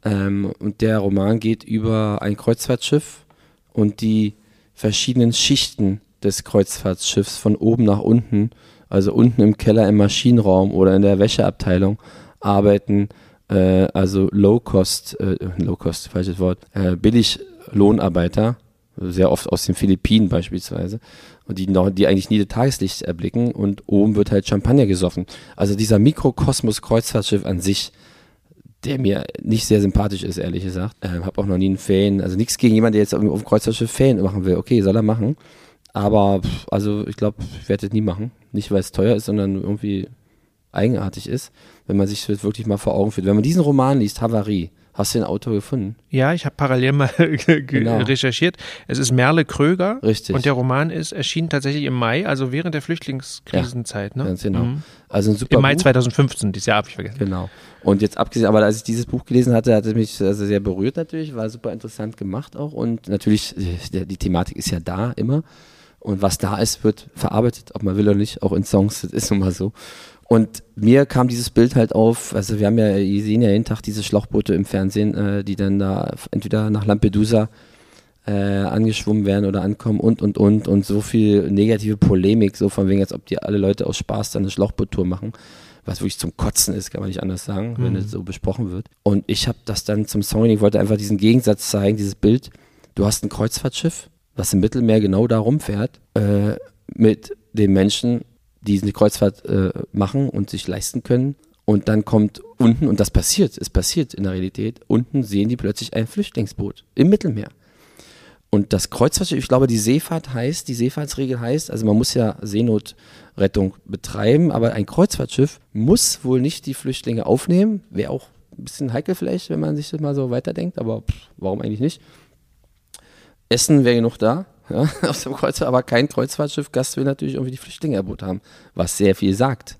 A: Ähm, und der Roman geht über ein Kreuzfahrtschiff und die verschiedenen Schichten des Kreuzfahrtschiffs von oben nach unten, also unten im Keller im Maschinenraum oder in der Wäscheabteilung, arbeiten äh, also Low-Cost, äh, Low-Cost, falsches Wort, äh, Billiglohnarbeiter, sehr oft aus den Philippinen beispielsweise, und die, noch, die eigentlich nie das Tageslicht erblicken und oben wird halt Champagner gesoffen. Also dieser Mikrokosmos Kreuzfahrtschiff an sich, der mir nicht sehr sympathisch ist, ehrlich gesagt. Ähm, hab auch noch nie einen Fan, also nichts gegen jemanden, der jetzt auf dem Kreuzfahrtschiff Fan machen will. Okay, soll er machen. Aber also ich glaube, ich werde das nie machen. Nicht, weil es teuer ist, sondern irgendwie eigenartig ist, wenn man sich das wirklich mal vor Augen führt. Wenn man diesen Roman liest, Havarie, Hast du den Autor gefunden?
C: Ja, ich habe parallel mal *laughs* genau. recherchiert. Es ist Merle Kröger.
A: Richtig.
C: Und der Roman ist erschienen tatsächlich im Mai, also während der Flüchtlingskrisenzeit.
A: Ja,
C: ne?
A: Ganz genau. Mhm. Also ein super
C: Im Mai
A: Buch.
C: 2015, dieses Jahr habe ich vergessen.
A: Genau. Und jetzt abgesehen, aber als ich dieses Buch gelesen hatte, hat es mich also sehr berührt natürlich, war super interessant gemacht auch. Und natürlich, die, die Thematik ist ja da immer. Und was da ist, wird verarbeitet, ob man will oder nicht, auch in Songs, das ist nun mal so. Und mir kam dieses Bild halt auf, also wir haben ja, ihr sehen ja jeden Tag diese Schlauchboote im Fernsehen, äh, die dann da entweder nach Lampedusa äh, angeschwommen werden oder ankommen und und und und so viel negative Polemik, so von wegen, als ob die alle Leute aus Spaß dann eine Schlauchboottour machen, was wirklich zum Kotzen ist, kann man nicht anders sagen, mhm. wenn es so besprochen wird. Und ich habe das dann zum Song, ich wollte einfach diesen Gegensatz zeigen, dieses Bild. Du hast ein Kreuzfahrtschiff, was im Mittelmeer genau da rumfährt, äh, mit den Menschen, die eine Kreuzfahrt äh, machen und sich leisten können. Und dann kommt unten, und das passiert, es passiert in der Realität, unten sehen die plötzlich ein Flüchtlingsboot im Mittelmeer. Und das Kreuzfahrtschiff, ich glaube, die Seefahrt heißt, die Seefahrtsregel heißt, also man muss ja Seenotrettung betreiben, aber ein Kreuzfahrtschiff muss wohl nicht die Flüchtlinge aufnehmen. Wäre auch ein bisschen heikel vielleicht, wenn man sich das mal so weiterdenkt, aber pff, warum eigentlich nicht? Essen wäre genug da ja, *laughs* auf dem Kreuzfahrt, aber kein Kreuzfahrtschiff-Gast will natürlich irgendwie die Flüchtlinge erbot haben, was sehr viel sagt.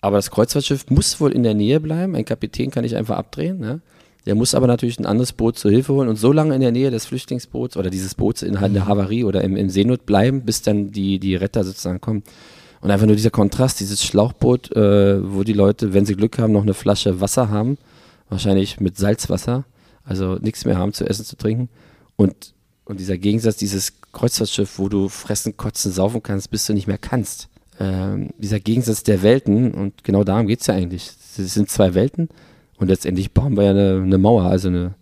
A: Aber das Kreuzfahrtschiff muss wohl in der Nähe bleiben. Ein Kapitän kann nicht einfach abdrehen. Ne? Der muss aber natürlich ein anderes Boot zur Hilfe holen und so lange in der Nähe des Flüchtlingsboots oder dieses Boots in der Havarie oder im, im Seenot bleiben, bis dann die, die Retter sozusagen kommen. Und einfach nur dieser Kontrast, dieses Schlauchboot, äh, wo die Leute, wenn sie Glück haben, noch eine Flasche Wasser haben, wahrscheinlich mit Salzwasser, also nichts mehr haben zu essen, zu trinken. Und und dieser Gegensatz, dieses Kreuzfahrtschiff, wo du fressen, kotzen, saufen kannst, bis du nicht mehr kannst. Ähm, dieser Gegensatz der Welten, und genau darum geht es ja eigentlich. Es sind zwei Welten und letztendlich bauen wir ja eine, eine Mauer. Also eine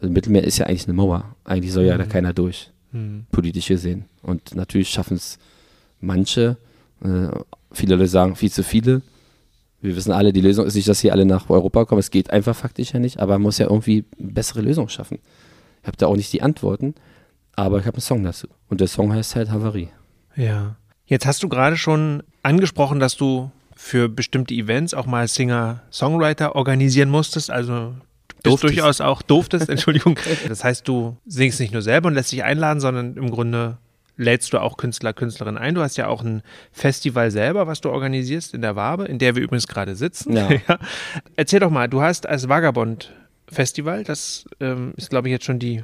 A: also Mittelmeer ist ja eigentlich eine Mauer. Eigentlich soll ja da mhm. keiner durch, mhm. politisch gesehen. Und natürlich schaffen es manche, äh, viele Leute sagen viel zu viele. Wir wissen alle, die Lösung ist nicht, dass hier alle nach Europa kommen. Es geht einfach faktisch ja nicht, aber man muss ja irgendwie eine bessere Lösung schaffen. Ich habe da auch nicht die Antworten. Aber ich habe einen Song dazu. Und der Song heißt halt Havarie.
C: Ja. Jetzt hast du gerade schon angesprochen, dass du für bestimmte Events auch mal Singer-Songwriter organisieren musstest. Also du durchaus auch durftest, *laughs* Entschuldigung. Das heißt, du singst nicht nur selber und lässt dich einladen, sondern im Grunde lädst du auch Künstler, Künstlerinnen ein. Du hast ja auch ein Festival selber, was du organisierst in der Wabe, in der wir übrigens gerade sitzen.
A: Ja. *laughs*
C: ja. Erzähl doch mal, du hast als Vagabond Festival, das ähm, ist glaube ich jetzt schon die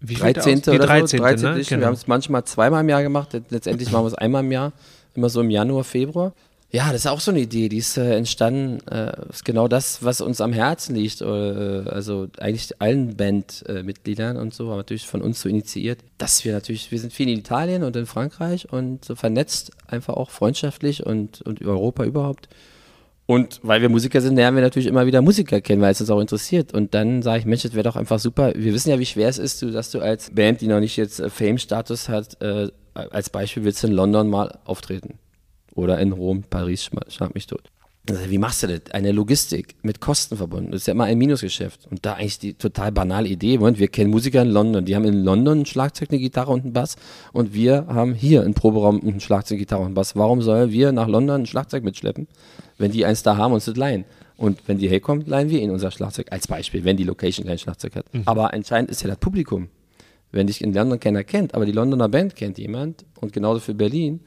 A: wie 13.
C: Die 13.
A: So, 13. Ne? Genau. Wir haben es manchmal zweimal im Jahr gemacht, letztendlich machen wir es einmal im Jahr, immer so im Januar, Februar. Ja, das ist auch so eine Idee, die ist äh, entstanden, äh, ist genau das, was uns am Herzen liegt, äh, also eigentlich allen Bandmitgliedern und so, aber natürlich von uns so initiiert, dass wir natürlich, wir sind viel in Italien und in Frankreich und so vernetzt, einfach auch freundschaftlich und, und Europa überhaupt und weil wir Musiker sind, lernen wir natürlich immer wieder Musiker kennen, weil es uns auch interessiert. Und dann sage ich, Mensch, das wäre doch einfach super. Wir wissen ja, wie schwer es ist, dass du als Band, die noch nicht jetzt äh, Fame-Status hat, äh, als Beispiel willst du in London mal auftreten. Oder in Rom, Paris, schlag mich tot. Wie machst du das? Eine Logistik mit Kosten verbunden. Das ist ja immer ein Minusgeschäft. Und da eigentlich die total banale Idee. Moment, wir kennen Musiker in London. Die haben in London ein Schlagzeug, eine Gitarre und einen Bass. Und wir haben hier einen Proberaum ein Schlagzeug, eine Gitarre und einen Bass. Warum sollen wir nach London ein Schlagzeug mitschleppen, wenn die eins da haben und es das leihen? Und wenn die herkommt, leihen wir ihnen unser Schlagzeug. Als Beispiel, wenn die Location kein Schlagzeug hat. Mhm. Aber entscheidend ist ja das Publikum. Wenn dich in London keiner kennt, aber die Londoner Band kennt jemand und genauso für Berlin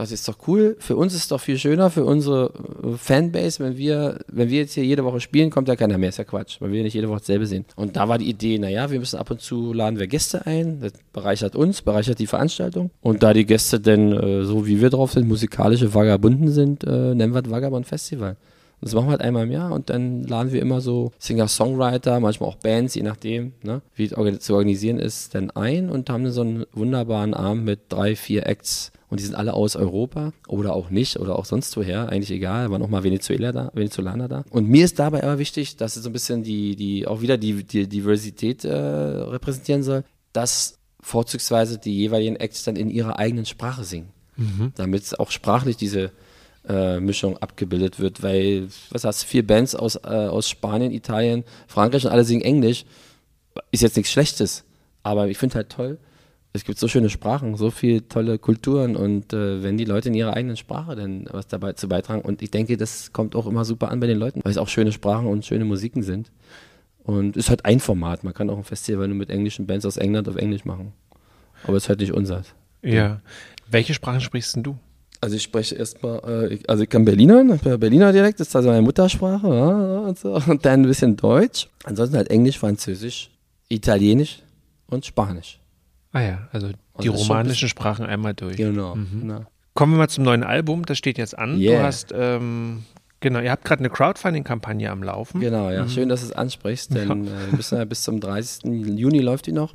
A: das ist doch cool. Für uns ist es doch viel schöner, für unsere äh, Fanbase, wenn wir, wenn wir jetzt hier jede Woche spielen, kommt ja keiner mehr. Ist ja Quatsch, weil wir nicht jede Woche dasselbe sehen. Und da war die Idee, naja, wir müssen ab und zu laden wir Gäste ein. Das bereichert uns, bereichert die Veranstaltung. Und da die Gäste denn, äh, so wie wir drauf sind, musikalische Vagabunden sind, äh, nennen wir das Vagabond Festival. Das machen wir halt einmal im Jahr und dann laden wir immer so Singer-Songwriter, manchmal auch Bands, je nachdem, ne, wie es zu organisieren ist, dann ein und haben dann so einen wunderbaren Abend mit drei, vier Acts und die sind alle aus Europa oder auch nicht oder auch sonst woher, eigentlich egal, waren auch mal Venezuela da, Venezolaner da. Und mir ist dabei aber wichtig, dass es so ein bisschen die, die, auch wieder die, die Diversität äh, repräsentieren soll, dass vorzugsweise die jeweiligen Acts dann in ihrer eigenen Sprache singen. Mhm. Damit auch sprachlich diese äh, Mischung abgebildet wird, weil, was hast du, vier Bands aus, äh, aus Spanien, Italien, Frankreich und alle singen Englisch, ist jetzt nichts Schlechtes, aber ich finde halt toll, Es gibt so schöne Sprachen, so viele tolle Kulturen und äh, wenn die Leute in ihrer eigenen Sprache dann was dabei zu beitragen und ich denke, das kommt auch immer super an bei den Leuten, weil es auch schöne Sprachen und schöne Musiken sind. Und es ist halt ein Format. Man kann auch ein Festival nur mit englischen Bands aus England auf Englisch machen. Aber es ist halt nicht unser.
C: Ja. Welche Sprachen sprichst denn du?
A: Also ich spreche erstmal, äh, also ich kann Berliner, Berliner Dialekt, das ist also meine Muttersprache, ja, und, so. *laughs* und dann ein bisschen Deutsch. Ansonsten halt Englisch, Französisch, Italienisch und Spanisch.
C: Ah ja, also die
A: ein
C: romanischen Sprachen einmal durch.
A: Genau.
C: Mhm.
A: genau.
C: Kommen wir mal zum neuen Album, das steht jetzt an. Du
A: Yeah.
C: hast, ähm, genau, ihr habt gerade eine Crowdfunding-Kampagne am Laufen.
A: Genau, ja. Schön, dass du es ansprichst, denn äh, wir müssen ja bis zum 30. Juni läuft die noch.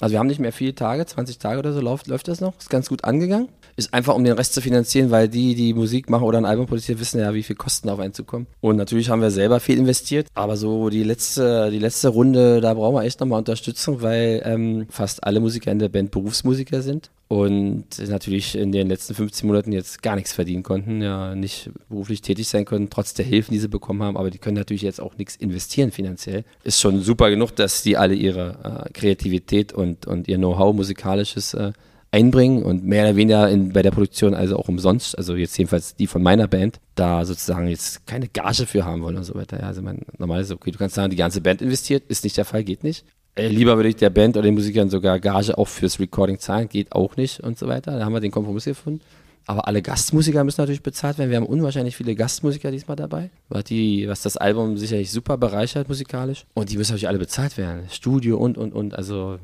A: Also wir haben nicht mehr viele Tage, 20 Tage oder so läuft, läuft das noch. Ist ganz gut angegangen. Ist einfach, um den Rest zu finanzieren, weil die, die Musik machen oder ein Album produzieren, wissen ja, wie viel Kosten auf einen zukommen. Und natürlich haben wir selber viel investiert, aber so die letzte, die letzte Runde, da brauchen wir echt nochmal Unterstützung, weil ähm, fast alle Musiker in der Band Berufsmusiker sind und natürlich in den letzten 15 Monaten jetzt gar nichts verdienen konnten, ja nicht beruflich tätig sein konnten, trotz der Hilfen, die sie bekommen haben, aber die können natürlich jetzt auch nichts investieren finanziell. Ist schon super genug, dass die alle ihre äh, Kreativität und, und ihr Know-how musikalisches äh, einbringen und mehr oder weniger in, bei der Produktion also auch umsonst, also jetzt jedenfalls die von meiner Band, da sozusagen jetzt keine Gage für haben wollen und so weiter. Ja, also man, normal ist okay, du kannst sagen, die ganze Band investiert, ist nicht der Fall, geht nicht. Äh, lieber würde ich der Band oder den Musikern sogar Gage auch fürs Recording zahlen, geht auch nicht und so weiter. Da haben wir den Kompromiss gefunden. Aber alle Gastmusiker müssen natürlich bezahlt werden. Wir haben unwahrscheinlich viele Gastmusiker diesmal dabei, was, die, was das Album sicherlich super bereichert musikalisch. Und die müssen natürlich alle bezahlt werden. Studio und, und, und. Also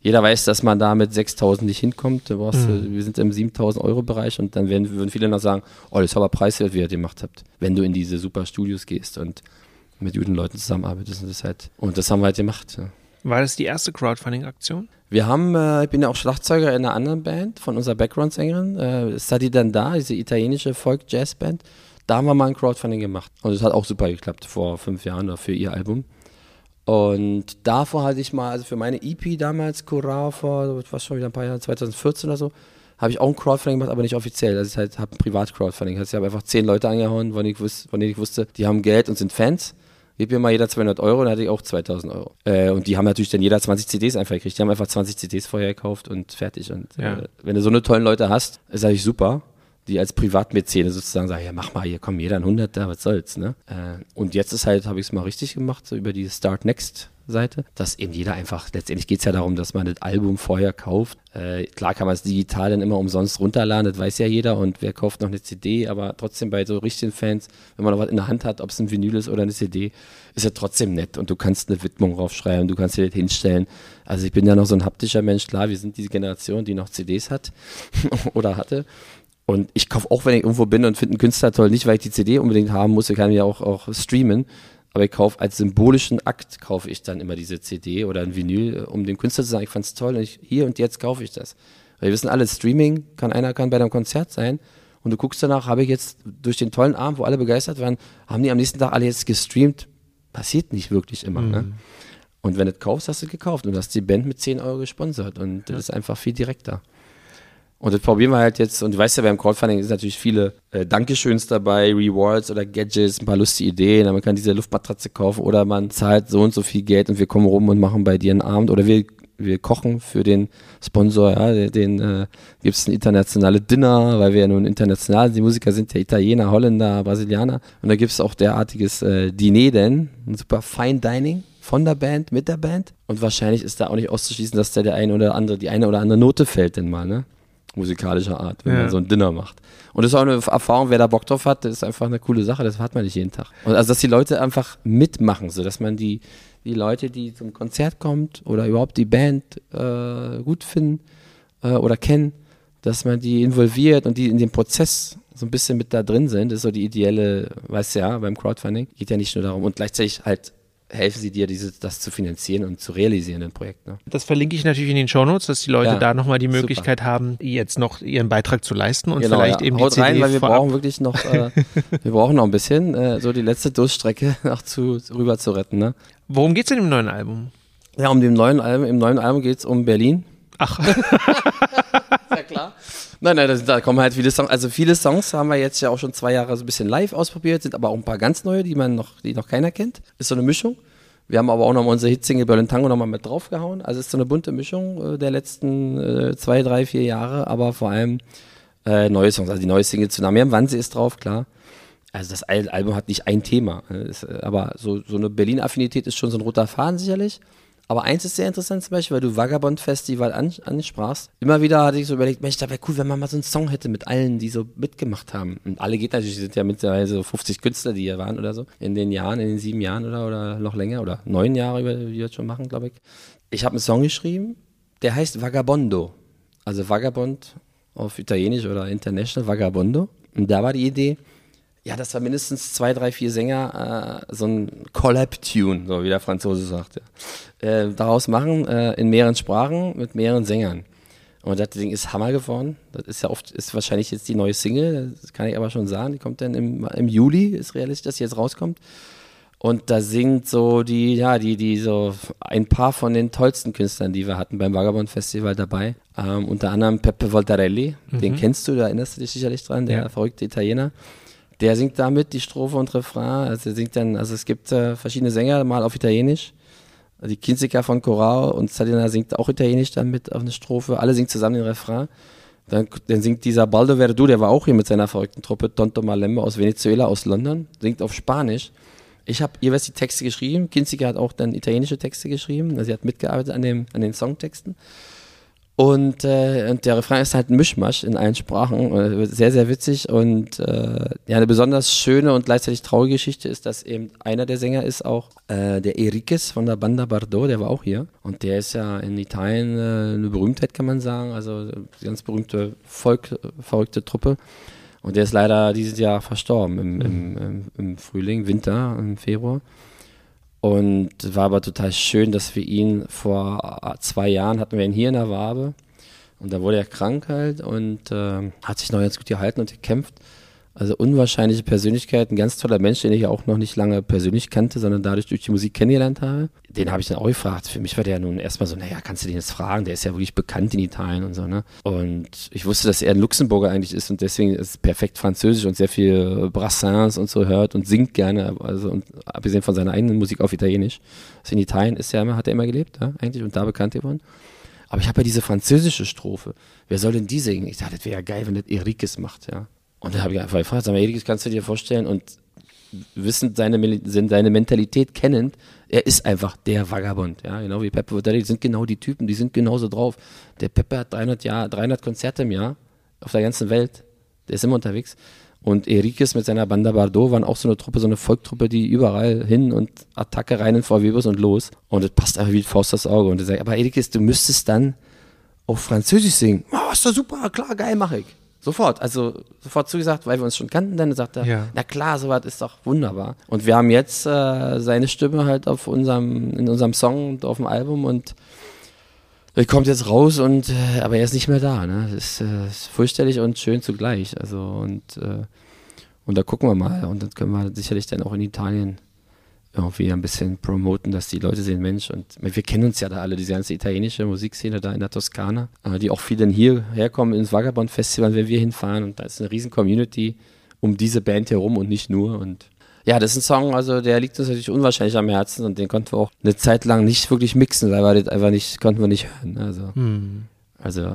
A: jeder weiß, dass man da mit 6.000 nicht hinkommt. Du brauchst, äh, Wir sind im 7.000 Euro Bereich und dann werden, würden viele noch sagen, oh, das ist aber preiswert, wie ihr das gemacht habt, wenn du in diese super Studios gehst und mit guten Leuten zusammenarbeitest. Und das, halt, und das haben wir halt gemacht. Ja.
C: War das die erste Crowdfunding-Aktion?
A: Wir haben, äh, ich bin ja auch Schlagzeuger in einer anderen Band von unserer Background-Sängerin, äh, Sadi Danda, diese italienische Folk-Jazz-Band. Da haben wir mal ein Crowdfunding gemacht. Und es hat auch super geklappt vor fünf Jahren oder für ihr Album. Und davor hatte ich mal, also für meine EP damals, Corao, vor, was schon wieder ein paar Jahre, 2014 oder so, habe ich auch ein Crowdfunding gemacht, aber nicht offiziell. Also ich halt, habe ein Privat-Crowdfunding. Also ich habe einfach zehn Leute angehauen, von denen, ich wus von denen ich wusste, die haben Geld und sind Fans. Gib mir mal jeder 200 Euro, dann hatte ich auch 2000 Euro. Äh, und die haben natürlich dann jeder 20 CDs einfach gekriegt. Die haben einfach 20 CDs vorher gekauft und fertig. Und
C: Ja.
A: äh, wenn du so eine tollen Leute hast, ist natürlich super. Die als Privatmäzene sozusagen sagen, ja mach mal hier, komm, jeder ein Hunderter, was soll's, ne? Äh, und jetzt ist halt, habe ich es mal richtig gemacht, so über die Start Next Seite, dass eben jeder einfach, letztendlich geht's ja darum, dass man das Album vorher kauft. Äh, klar kann man es digital dann immer umsonst runterladen, das weiß ja jeder und wer kauft noch eine CD, aber trotzdem bei so richtigen Fans, wenn man noch was in der Hand hat, ob es ein Vinyl ist oder eine CD, ist ja trotzdem nett und du kannst eine Widmung draufschreiben, du kannst dir das hinstellen. Also ich bin ja noch so ein haptischer Mensch, klar, wir sind diese Generation, die noch CDs hat *laughs* oder hatte. Und ich kaufe auch, wenn ich irgendwo bin und finde einen Künstler toll, nicht weil ich die CD unbedingt haben muss, ich kann ja auch, auch streamen, aber ich kaufe als symbolischen Akt, kaufe ich dann immer diese CD oder ein Vinyl, äh, um dem Künstler zu sagen, ich fand's toll und ich, hier und jetzt kaufe ich das. Weil wir wissen alle, Streaming kann einer kann bei einem Konzert sein und du guckst danach, habe ich jetzt durch den tollen Abend, wo alle begeistert waren, haben die am nächsten Tag alle jetzt gestreamt? Passiert nicht wirklich immer, ne? Und wenn du es kaufst, hast du gekauft und hast die Band mit 10 Euro gesponsert und das ist einfach viel direkter. Und das probieren wir halt jetzt, und du weißt ja, beim Crowdfunding sind natürlich viele äh, Dankeschöns dabei, Rewards oder Gadgets, ein paar lustige Ideen, man kann diese Luftmatratze kaufen oder man zahlt so und so viel Geld und wir kommen rum und machen bei dir einen Abend. Oder wir, wir kochen für den Sponsor, ja, den, äh, gibt es ein internationales Dinner, weil wir ja nun international, die Musiker sind ja Italiener, Holländer, Brasilianer. Und da gibt es auch derartiges äh, Diner denn, ein super Fine Dining von der Band, mit der Band. Und wahrscheinlich ist da auch nicht auszuschließen, dass da der eine oder andere, die eine oder andere Note fällt denn mal, ne? Musikalischer Art, wenn
C: Ja.
A: man so ein Dinner macht. Und das ist auch eine Erfahrung, wer da Bock drauf hat, das ist einfach eine coole Sache, das hat man nicht jeden Tag. Und also, dass die Leute einfach mitmachen, so dass man die, die Leute, die zum Konzert kommt oder überhaupt die Band äh, gut finden äh, oder kennen, dass man die involviert und die in dem Prozess so ein bisschen mit da drin sind, das ist so die ideelle, weißt du ja, beim Crowdfunding, geht ja nicht nur darum und gleichzeitig halt helfen sie dir, dieses, das zu finanzieren und zu realisieren, ein Projekt. Ne?
C: Das verlinke ich natürlich in den Shownotes, dass die Leute
A: Ja,
C: da nochmal die
A: super.
C: Möglichkeit haben, jetzt noch ihren Beitrag zu leisten und
A: Genau,
C: vielleicht
A: ja.
C: eben die
A: Haut
C: CD
A: rein, weil wir brauchen wirklich noch, äh, *laughs* wir brauchen noch ein bisschen, äh, so die letzte Durststrecke *laughs* noch zu, rüber zu retten. Ne?
C: Worum geht's denn im neuen Album?
A: Ja, um dem neuen Album, im neuen Album geht es um Berlin.
C: Ach, *laughs*
A: klar. Nein, nein, das, da kommen halt viele Songs. Also viele Songs haben wir jetzt ja auch schon zwei Jahre so ein bisschen live ausprobiert, sind aber auch ein paar ganz neue, die man noch, die noch keiner kennt. Ist so eine Mischung. Wir haben aber auch nochmal unsere Hitsingle Berlin Tango nochmal mit draufgehauen. Also es ist so eine bunte Mischung äh, der letzten äh, zwei, drei, vier Jahre, aber vor allem äh, neue Songs, also die neue Single zu Miriam Wannsee ist drauf, klar. Also das Al Album hat nicht ein Thema, äh, ist, äh, aber so, so eine Berlin-Affinität ist schon so ein roter Faden sicherlich. Aber eins ist sehr interessant zum Beispiel, weil du Vagabond Festival an, ansprachst. Immer wieder hatte ich so überlegt, Mensch, da wäre cool, wenn man mal so einen Song hätte mit allen, die so mitgemacht haben. Und alle geht natürlich, sind ja mittlerweile so 50 Künstler, die hier waren oder so. In den Jahren, in den sieben Jahren oder, oder noch länger oder neun Jahre, die wir jetzt schon machen, glaube ich. Ich habe einen Song geschrieben, der heißt Vagabondo. Also Vagabond auf Italienisch oder International Vagabondo. Und da war die Idee, ja, dass wir mindestens zwei, drei, vier Sänger äh, so ein Collab-Tune, so wie der Franzose sagt, ja, äh, daraus machen äh, in mehreren Sprachen mit mehreren Sängern. Und das Ding ist Hammer geworden. Das ist ja oft, ist wahrscheinlich jetzt die neue Single, das kann ich aber schon sagen. Die kommt dann im, im Juli, ist realistisch, dass sie jetzt rauskommt. Und da singt so die, ja, die, die so ein paar von den tollsten Künstlern, die wir hatten beim Vagabond Festival dabei. Ähm, unter anderem Peppe Voltarelli, mhm. den kennst du, da erinnerst du dich sicherlich dran, der ja. verrückte Italiener. Der singt damit die Strophe und Refrain. Also er singt dann, also es gibt äh, verschiedene Sänger, mal auf Italienisch. Die Kinzica von Corao und Sadina singt auch Italienisch dann mit auf eine Strophe. Alle singen zusammen den Refrain. Dann, dann, singt dieser Baldo Verdu, der war auch hier mit seiner verrückten Truppe, Tonto Malembe aus Venezuela, aus London, singt auf Spanisch. Ich habe jeweils die Texte geschrieben. Kinzica hat auch dann italienische Texte geschrieben. Also sie hat mitgearbeitet an, dem, an den Songtexten. Und, äh, und der Refrain ist halt ein Mischmasch in allen Sprachen. Äh, sehr, sehr witzig. Und äh, ja, eine besonders schöne und gleichzeitig traurige Geschichte ist, dass eben einer der Sänger ist auch äh, der Erikes von der Banda Bardot, der war auch hier. Und der ist ja in Italien äh, eine Berühmtheit, kann man sagen. Also eine ganz berühmte, Volk, verrückte Truppe. Und der ist leider dieses Jahr verstorben im, im, im, im Frühling, Winter, im Februar. Und war aber total schön, dass wir ihn vor zwei Jahren hatten wir ihn hier in der Wabe. Und da wurde er krank halt und äh, hat sich noch ganz gut gehalten und gekämpft. Also unwahrscheinliche Persönlichkeit, ein ganz toller Mensch, den ich ja auch noch nicht lange persönlich kannte, sondern dadurch durch die Musik kennengelernt habe. Den habe ich dann auch gefragt. Für mich war der nun erstmal so, naja, kannst du den jetzt fragen? Der ist ja wirklich bekannt in Italien und so, ne? Und ich wusste, dass er ein Luxemburger eigentlich ist und deswegen ist es perfekt französisch und sehr viel Brassins und so hört und singt gerne, also und abgesehen von seiner eigenen Musik auf Italienisch. Also in Italien ist er immer, hat er immer gelebt, ja, eigentlich und da bekannt geworden. Aber ich habe ja diese französische Strophe. Wer soll denn die singen? Ich dachte, das wäre ja geil, wenn das Enriquez macht, ja. Und da habe ich einfach gefragt, sag mal, Edikis, kannst du dir vorstellen und wissend seine, seine Mentalität kennend, er ist einfach der Vagabond, ja, genau wie Peppe Votelli, sind genau die Typen, die sind genauso drauf. Der Peppe hat 300, Jahr, 300 Konzerte im Jahr auf der ganzen Welt, der ist immer unterwegs. Und Erikis mit seiner Banda Bardot waren auch so eine Truppe, so eine Volktruppe, die überall hin und Attacke rein in VW-Bus und los. Und das passt einfach wie Faust das Auge. Und er sagt, aber Erikis, du müsstest dann auf Französisch singen. Oh, ist doch super, klar, geil, mach ich. Sofort, also sofort zugesagt, weil wir uns schon kannten. Dann sagt er, ja. na klar, sowas ist doch wunderbar. Und wir haben jetzt äh, seine Stimme halt auf unserem, in unserem Song und auf dem Album und er kommt jetzt raus und äh, aber er ist nicht mehr da. Ne? Das ist, äh, ist fürchterlich und schön zugleich. Also und äh, und da gucken wir mal und dann können wir sicherlich dann auch in Italien irgendwie ein bisschen promoten, dass die Leute sehen, Mensch, und wir kennen uns ja da alle, diese ganze italienische Musikszene da in der Toskana, äh, die auch viele hier herkommen ins Vagabond Festival, wenn wir hinfahren und da ist eine riesen Community um diese Band herum und nicht nur und ja, das ist ein Song, also der liegt uns natürlich unwahrscheinlich am Herzen und den konnten wir auch eine Zeit lang nicht wirklich mixen, weil wir das einfach nicht, konnten wir nicht hören. Also, hm. also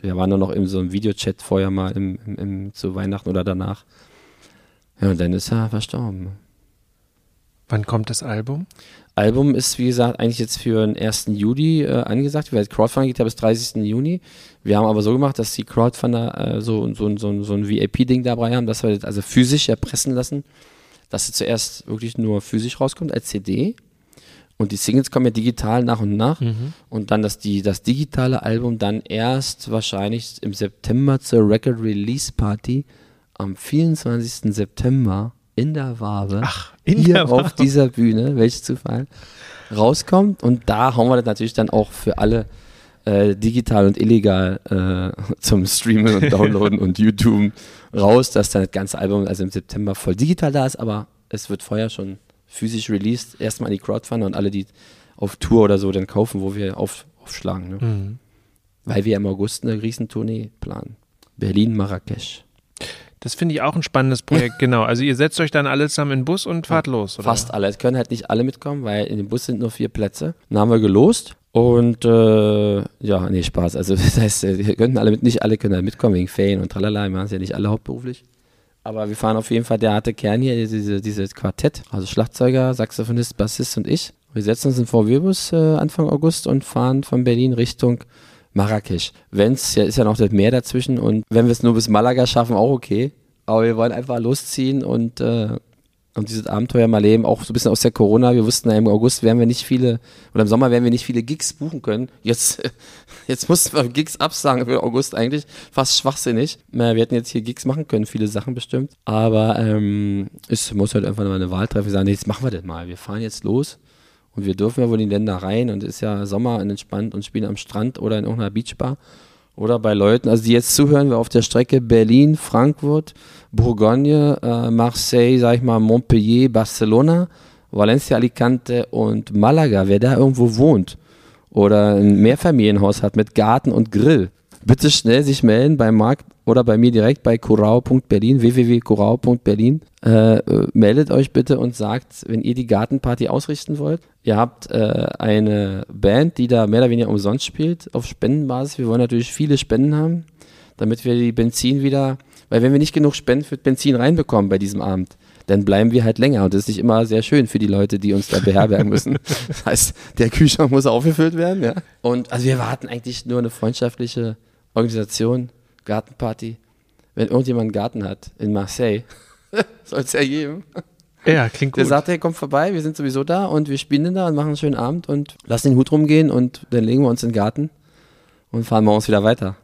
A: wir waren nur noch in so einem Videochat vorher mal im, im, im, zu Weihnachten oder danach. Ja, und dann ist er verstorben.
C: Wann kommt das Album?
A: Album ist, wie gesagt, eigentlich jetzt für den 1. Juli äh, angesagt. Weil Crowdfunding geht ja bis 30. Juni. Wir haben aber so gemacht, dass die Crowdfunder äh, so, so, so, so ein VIP-Ding dabei haben, dass wir das also physisch erpressen lassen, dass es zuerst wirklich nur physisch rauskommt als CD. Und die Singles kommen ja digital nach und nach. Mhm. Und dann das, die, das digitale Album dann erst wahrscheinlich im September zur Record Release Party am 24. September in der Wabe,
C: Ach, in
A: hier
C: der
A: auf dieser Bühne, welches Zufall, rauskommt. Und da hauen wir das natürlich dann auch für alle äh, digital und illegal äh, *laughs* zum Streamen und Downloaden und YouTube raus, dass dann das ganze Album also im September voll digital da ist, aber es wird vorher schon physisch released. Erstmal an die Crowdfunder und alle, die auf Tour oder so dann kaufen, wo wir auf, aufschlagen. Ne? Mhm. Weil wir im August eine Riesentournee planen. Berlin, Marrakesch.
C: Das finde ich auch ein spannendes Projekt, *laughs* genau. Also ihr setzt euch dann alle zusammen in den Bus und fahrt los, oder?
A: Fast alle. Es können halt nicht alle mitkommen, weil in dem Bus sind nur vier Plätze. Dann haben wir gelost und äh, ja, nee, Spaß. Also *laughs* das heißt, äh, wir könnten alle mit, nicht alle können halt mitkommen wegen Ferien und tralala. Wir machen es ja nicht alle hauptberuflich. Aber wir fahren auf jeden Fall der harte Kern hier, diese, dieses Quartett, also Schlagzeuger, Saxophonist, Bassist und ich. Wir setzen uns in VW-Bus äh, Anfang August und fahren von Berlin Richtung Marrakesch. Wenn es, ja, ist ja noch das Meer dazwischen und wenn wir es nur bis Malaga schaffen, auch okay. Aber wir wollen einfach losziehen und, äh, und dieses Abenteuer mal leben, auch so ein bisschen aus der Corona. Wir wussten ja, im August werden wir nicht viele, oder im Sommer werden wir nicht viele Gigs buchen können. Jetzt, *laughs* jetzt mussten wir Gigs absagen für August eigentlich. Fast schwachsinnig. Wir hätten jetzt hier Gigs machen können, viele Sachen bestimmt. Aber ähm, es muss halt einfach mal eine Wahl treffen. Wir sagen, nee, jetzt machen wir das mal. Wir fahren jetzt los. Und wir dürfen ja wohl in die Länder rein und es ist ja Sommer und entspannt und spielen am Strand oder in irgendeiner Beachbar. Oder bei Leuten, also die jetzt zuhören, wir auf der Strecke Berlin, Frankfurt, Bourgogne, äh, Marseille, sag ich mal, Montpellier, Barcelona, Valencia, Alicante und Malaga, wer da irgendwo wohnt oder ein Mehrfamilienhaus hat mit Garten und Grill, bitte schnell sich melden bei Marc oder bei mir direkt bei kurau.berlin, www.kurau.berlin. Äh, äh, meldet euch bitte und sagt, wenn ihr die Gartenparty ausrichten wollt. Ihr habt äh, eine Band, die da mehr oder weniger umsonst spielt, auf Spendenbasis. Wir wollen natürlich viele Spenden haben, damit wir die Benzin wieder, weil wenn wir nicht genug Spenden für Benzin reinbekommen bei diesem Abend, dann bleiben wir halt länger. Und das ist nicht immer sehr schön für die Leute, die uns da beherbergen müssen. *laughs* Das heißt, der Kühlschrank muss aufgefüllt werden, ja. Und also wir warten eigentlich nur eine freundschaftliche Organisation, Gartenparty. Wenn irgendjemand einen Garten hat in Marseille, *laughs* soll es ja geben.
C: Ja, klingt
A: Der
C: gut.
A: sagt, hey, kommt vorbei, wir sind sowieso da und wir spielen da und machen einen schönen Abend und lassen den Hut rumgehen und dann legen wir uns in den Garten und fahren morgens wieder weiter.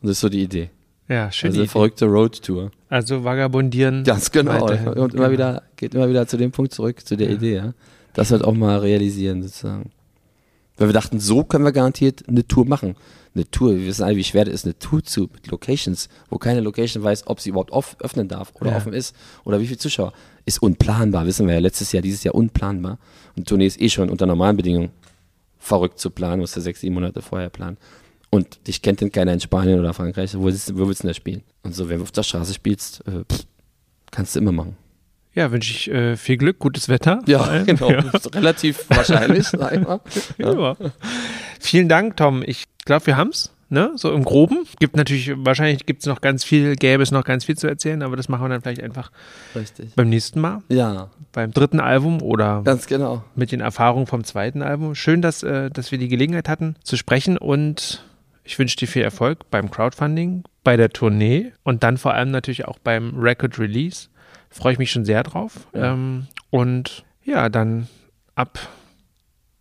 A: Und das ist so die Idee.
C: Ja, schön.
A: Also
C: die
A: eine verrückte Roadtour.
C: Also vagabundieren.
A: Ganz genau.
C: weiterhin.
A: Und immer
C: Genau.
A: wieder, geht immer wieder zu dem Punkt zurück, zu der Idee, ja. Das halt auch mal realisieren, sozusagen. Weil wir dachten, so können wir garantiert eine Tour machen. Eine Tour, wir wissen alle, wie schwer das ist, eine Tour zu mit Locations, wo keine Location weiß, ob sie überhaupt off, öffnen darf oder
C: Ja.
A: offen ist oder wie viele Zuschauer. Ist unplanbar, wissen wir ja letztes Jahr, dieses Jahr unplanbar. Und Tournee ist eh schon unter normalen Bedingungen verrückt zu planen, musst du sechs, sieben Monate vorher planen. Und dich kennt denn keiner in Spanien oder Frankreich, wo willst, du- wo willst du denn da spielen? Und so, wenn du auf der Straße spielst, äh, pff, kannst du immer machen.
C: Ja, wünsche ich äh, viel Glück, gutes Wetter. allem.
A: genau.
C: Ja.
A: Relativ wahrscheinlich, *laughs* mal.
C: Ja. Vielen Dank, Tom. Ich glaube, wir haben's. Ne? So im Groben. Gibt natürlich, wahrscheinlich gibt es noch ganz viel, gäbe es noch ganz viel zu erzählen, aber das machen wir dann vielleicht einfach
A: Richtig.
C: beim nächsten Mal,
A: Ja,
C: beim dritten Album oder
A: ganz genau.
C: mit den Erfahrungen vom zweiten Album. Schön, dass, äh, dass wir die Gelegenheit hatten zu sprechen und ich wünsche dir viel Erfolg beim Crowdfunding, bei der Tournee und dann vor allem natürlich auch beim Record Release. Freue ich mich schon sehr drauf.
A: Ja.
C: Ähm, und ja, dann ab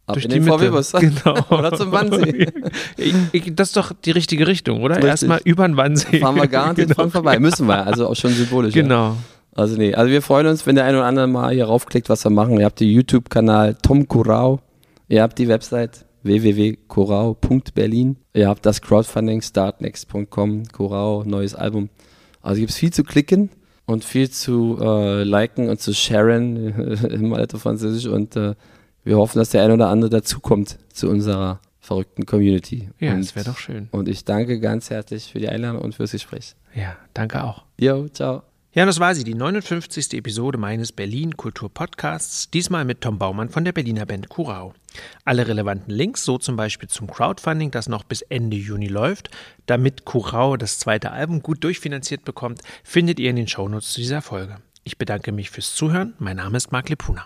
A: Ab
C: durch
A: in
C: die
A: den. VW-Bus. *laughs*
C: Genau.
A: Oder zum Wannsee. *laughs*
C: ich, ich, das ist doch die richtige Richtung, oder?
A: Richtig.
C: Erstmal über den Wannsee.
A: Fahren wir *laughs* garantiert
C: genau.
A: dran vorbei. Müssen wir, also auch schon symbolisch. Ja.
C: Genau.
A: Also nee, also wir freuen uns, wenn der ein oder andere mal hier raufklickt, was wir machen. Ihr habt den YouTube-Kanal Tom Kurau. Ihr habt die Website www.kurau.berlin. Ihr habt das Crowdfunding startnext.com, Kurau, neues Album. Also gibt es viel zu klicken und viel zu äh, liken und zu sharen *laughs* im Alter Französisch und äh, wir hoffen, dass der ein oder andere dazukommt zu unserer verrückten Community.
C: Ja,
A: und,
C: das wäre doch schön.
A: Und ich danke ganz herzlich für die Einladung und fürs Gespräch.
C: Ja, danke auch.
A: Jo, ciao.
C: Ja, das war sie, die 59. Episode meines Berlin Kultur Podcasts, diesmal mit Tom Baumann von der Berliner Band Kurau. Alle relevanten Links, so zum Beispiel zum Crowdfunding, das noch bis Ende Juni läuft, damit Kurau das zweite Album gut durchfinanziert bekommt, findet ihr in den Shownotes zu dieser Folge. Ich bedanke mich fürs Zuhören. Mein Name ist Marc Lepuna.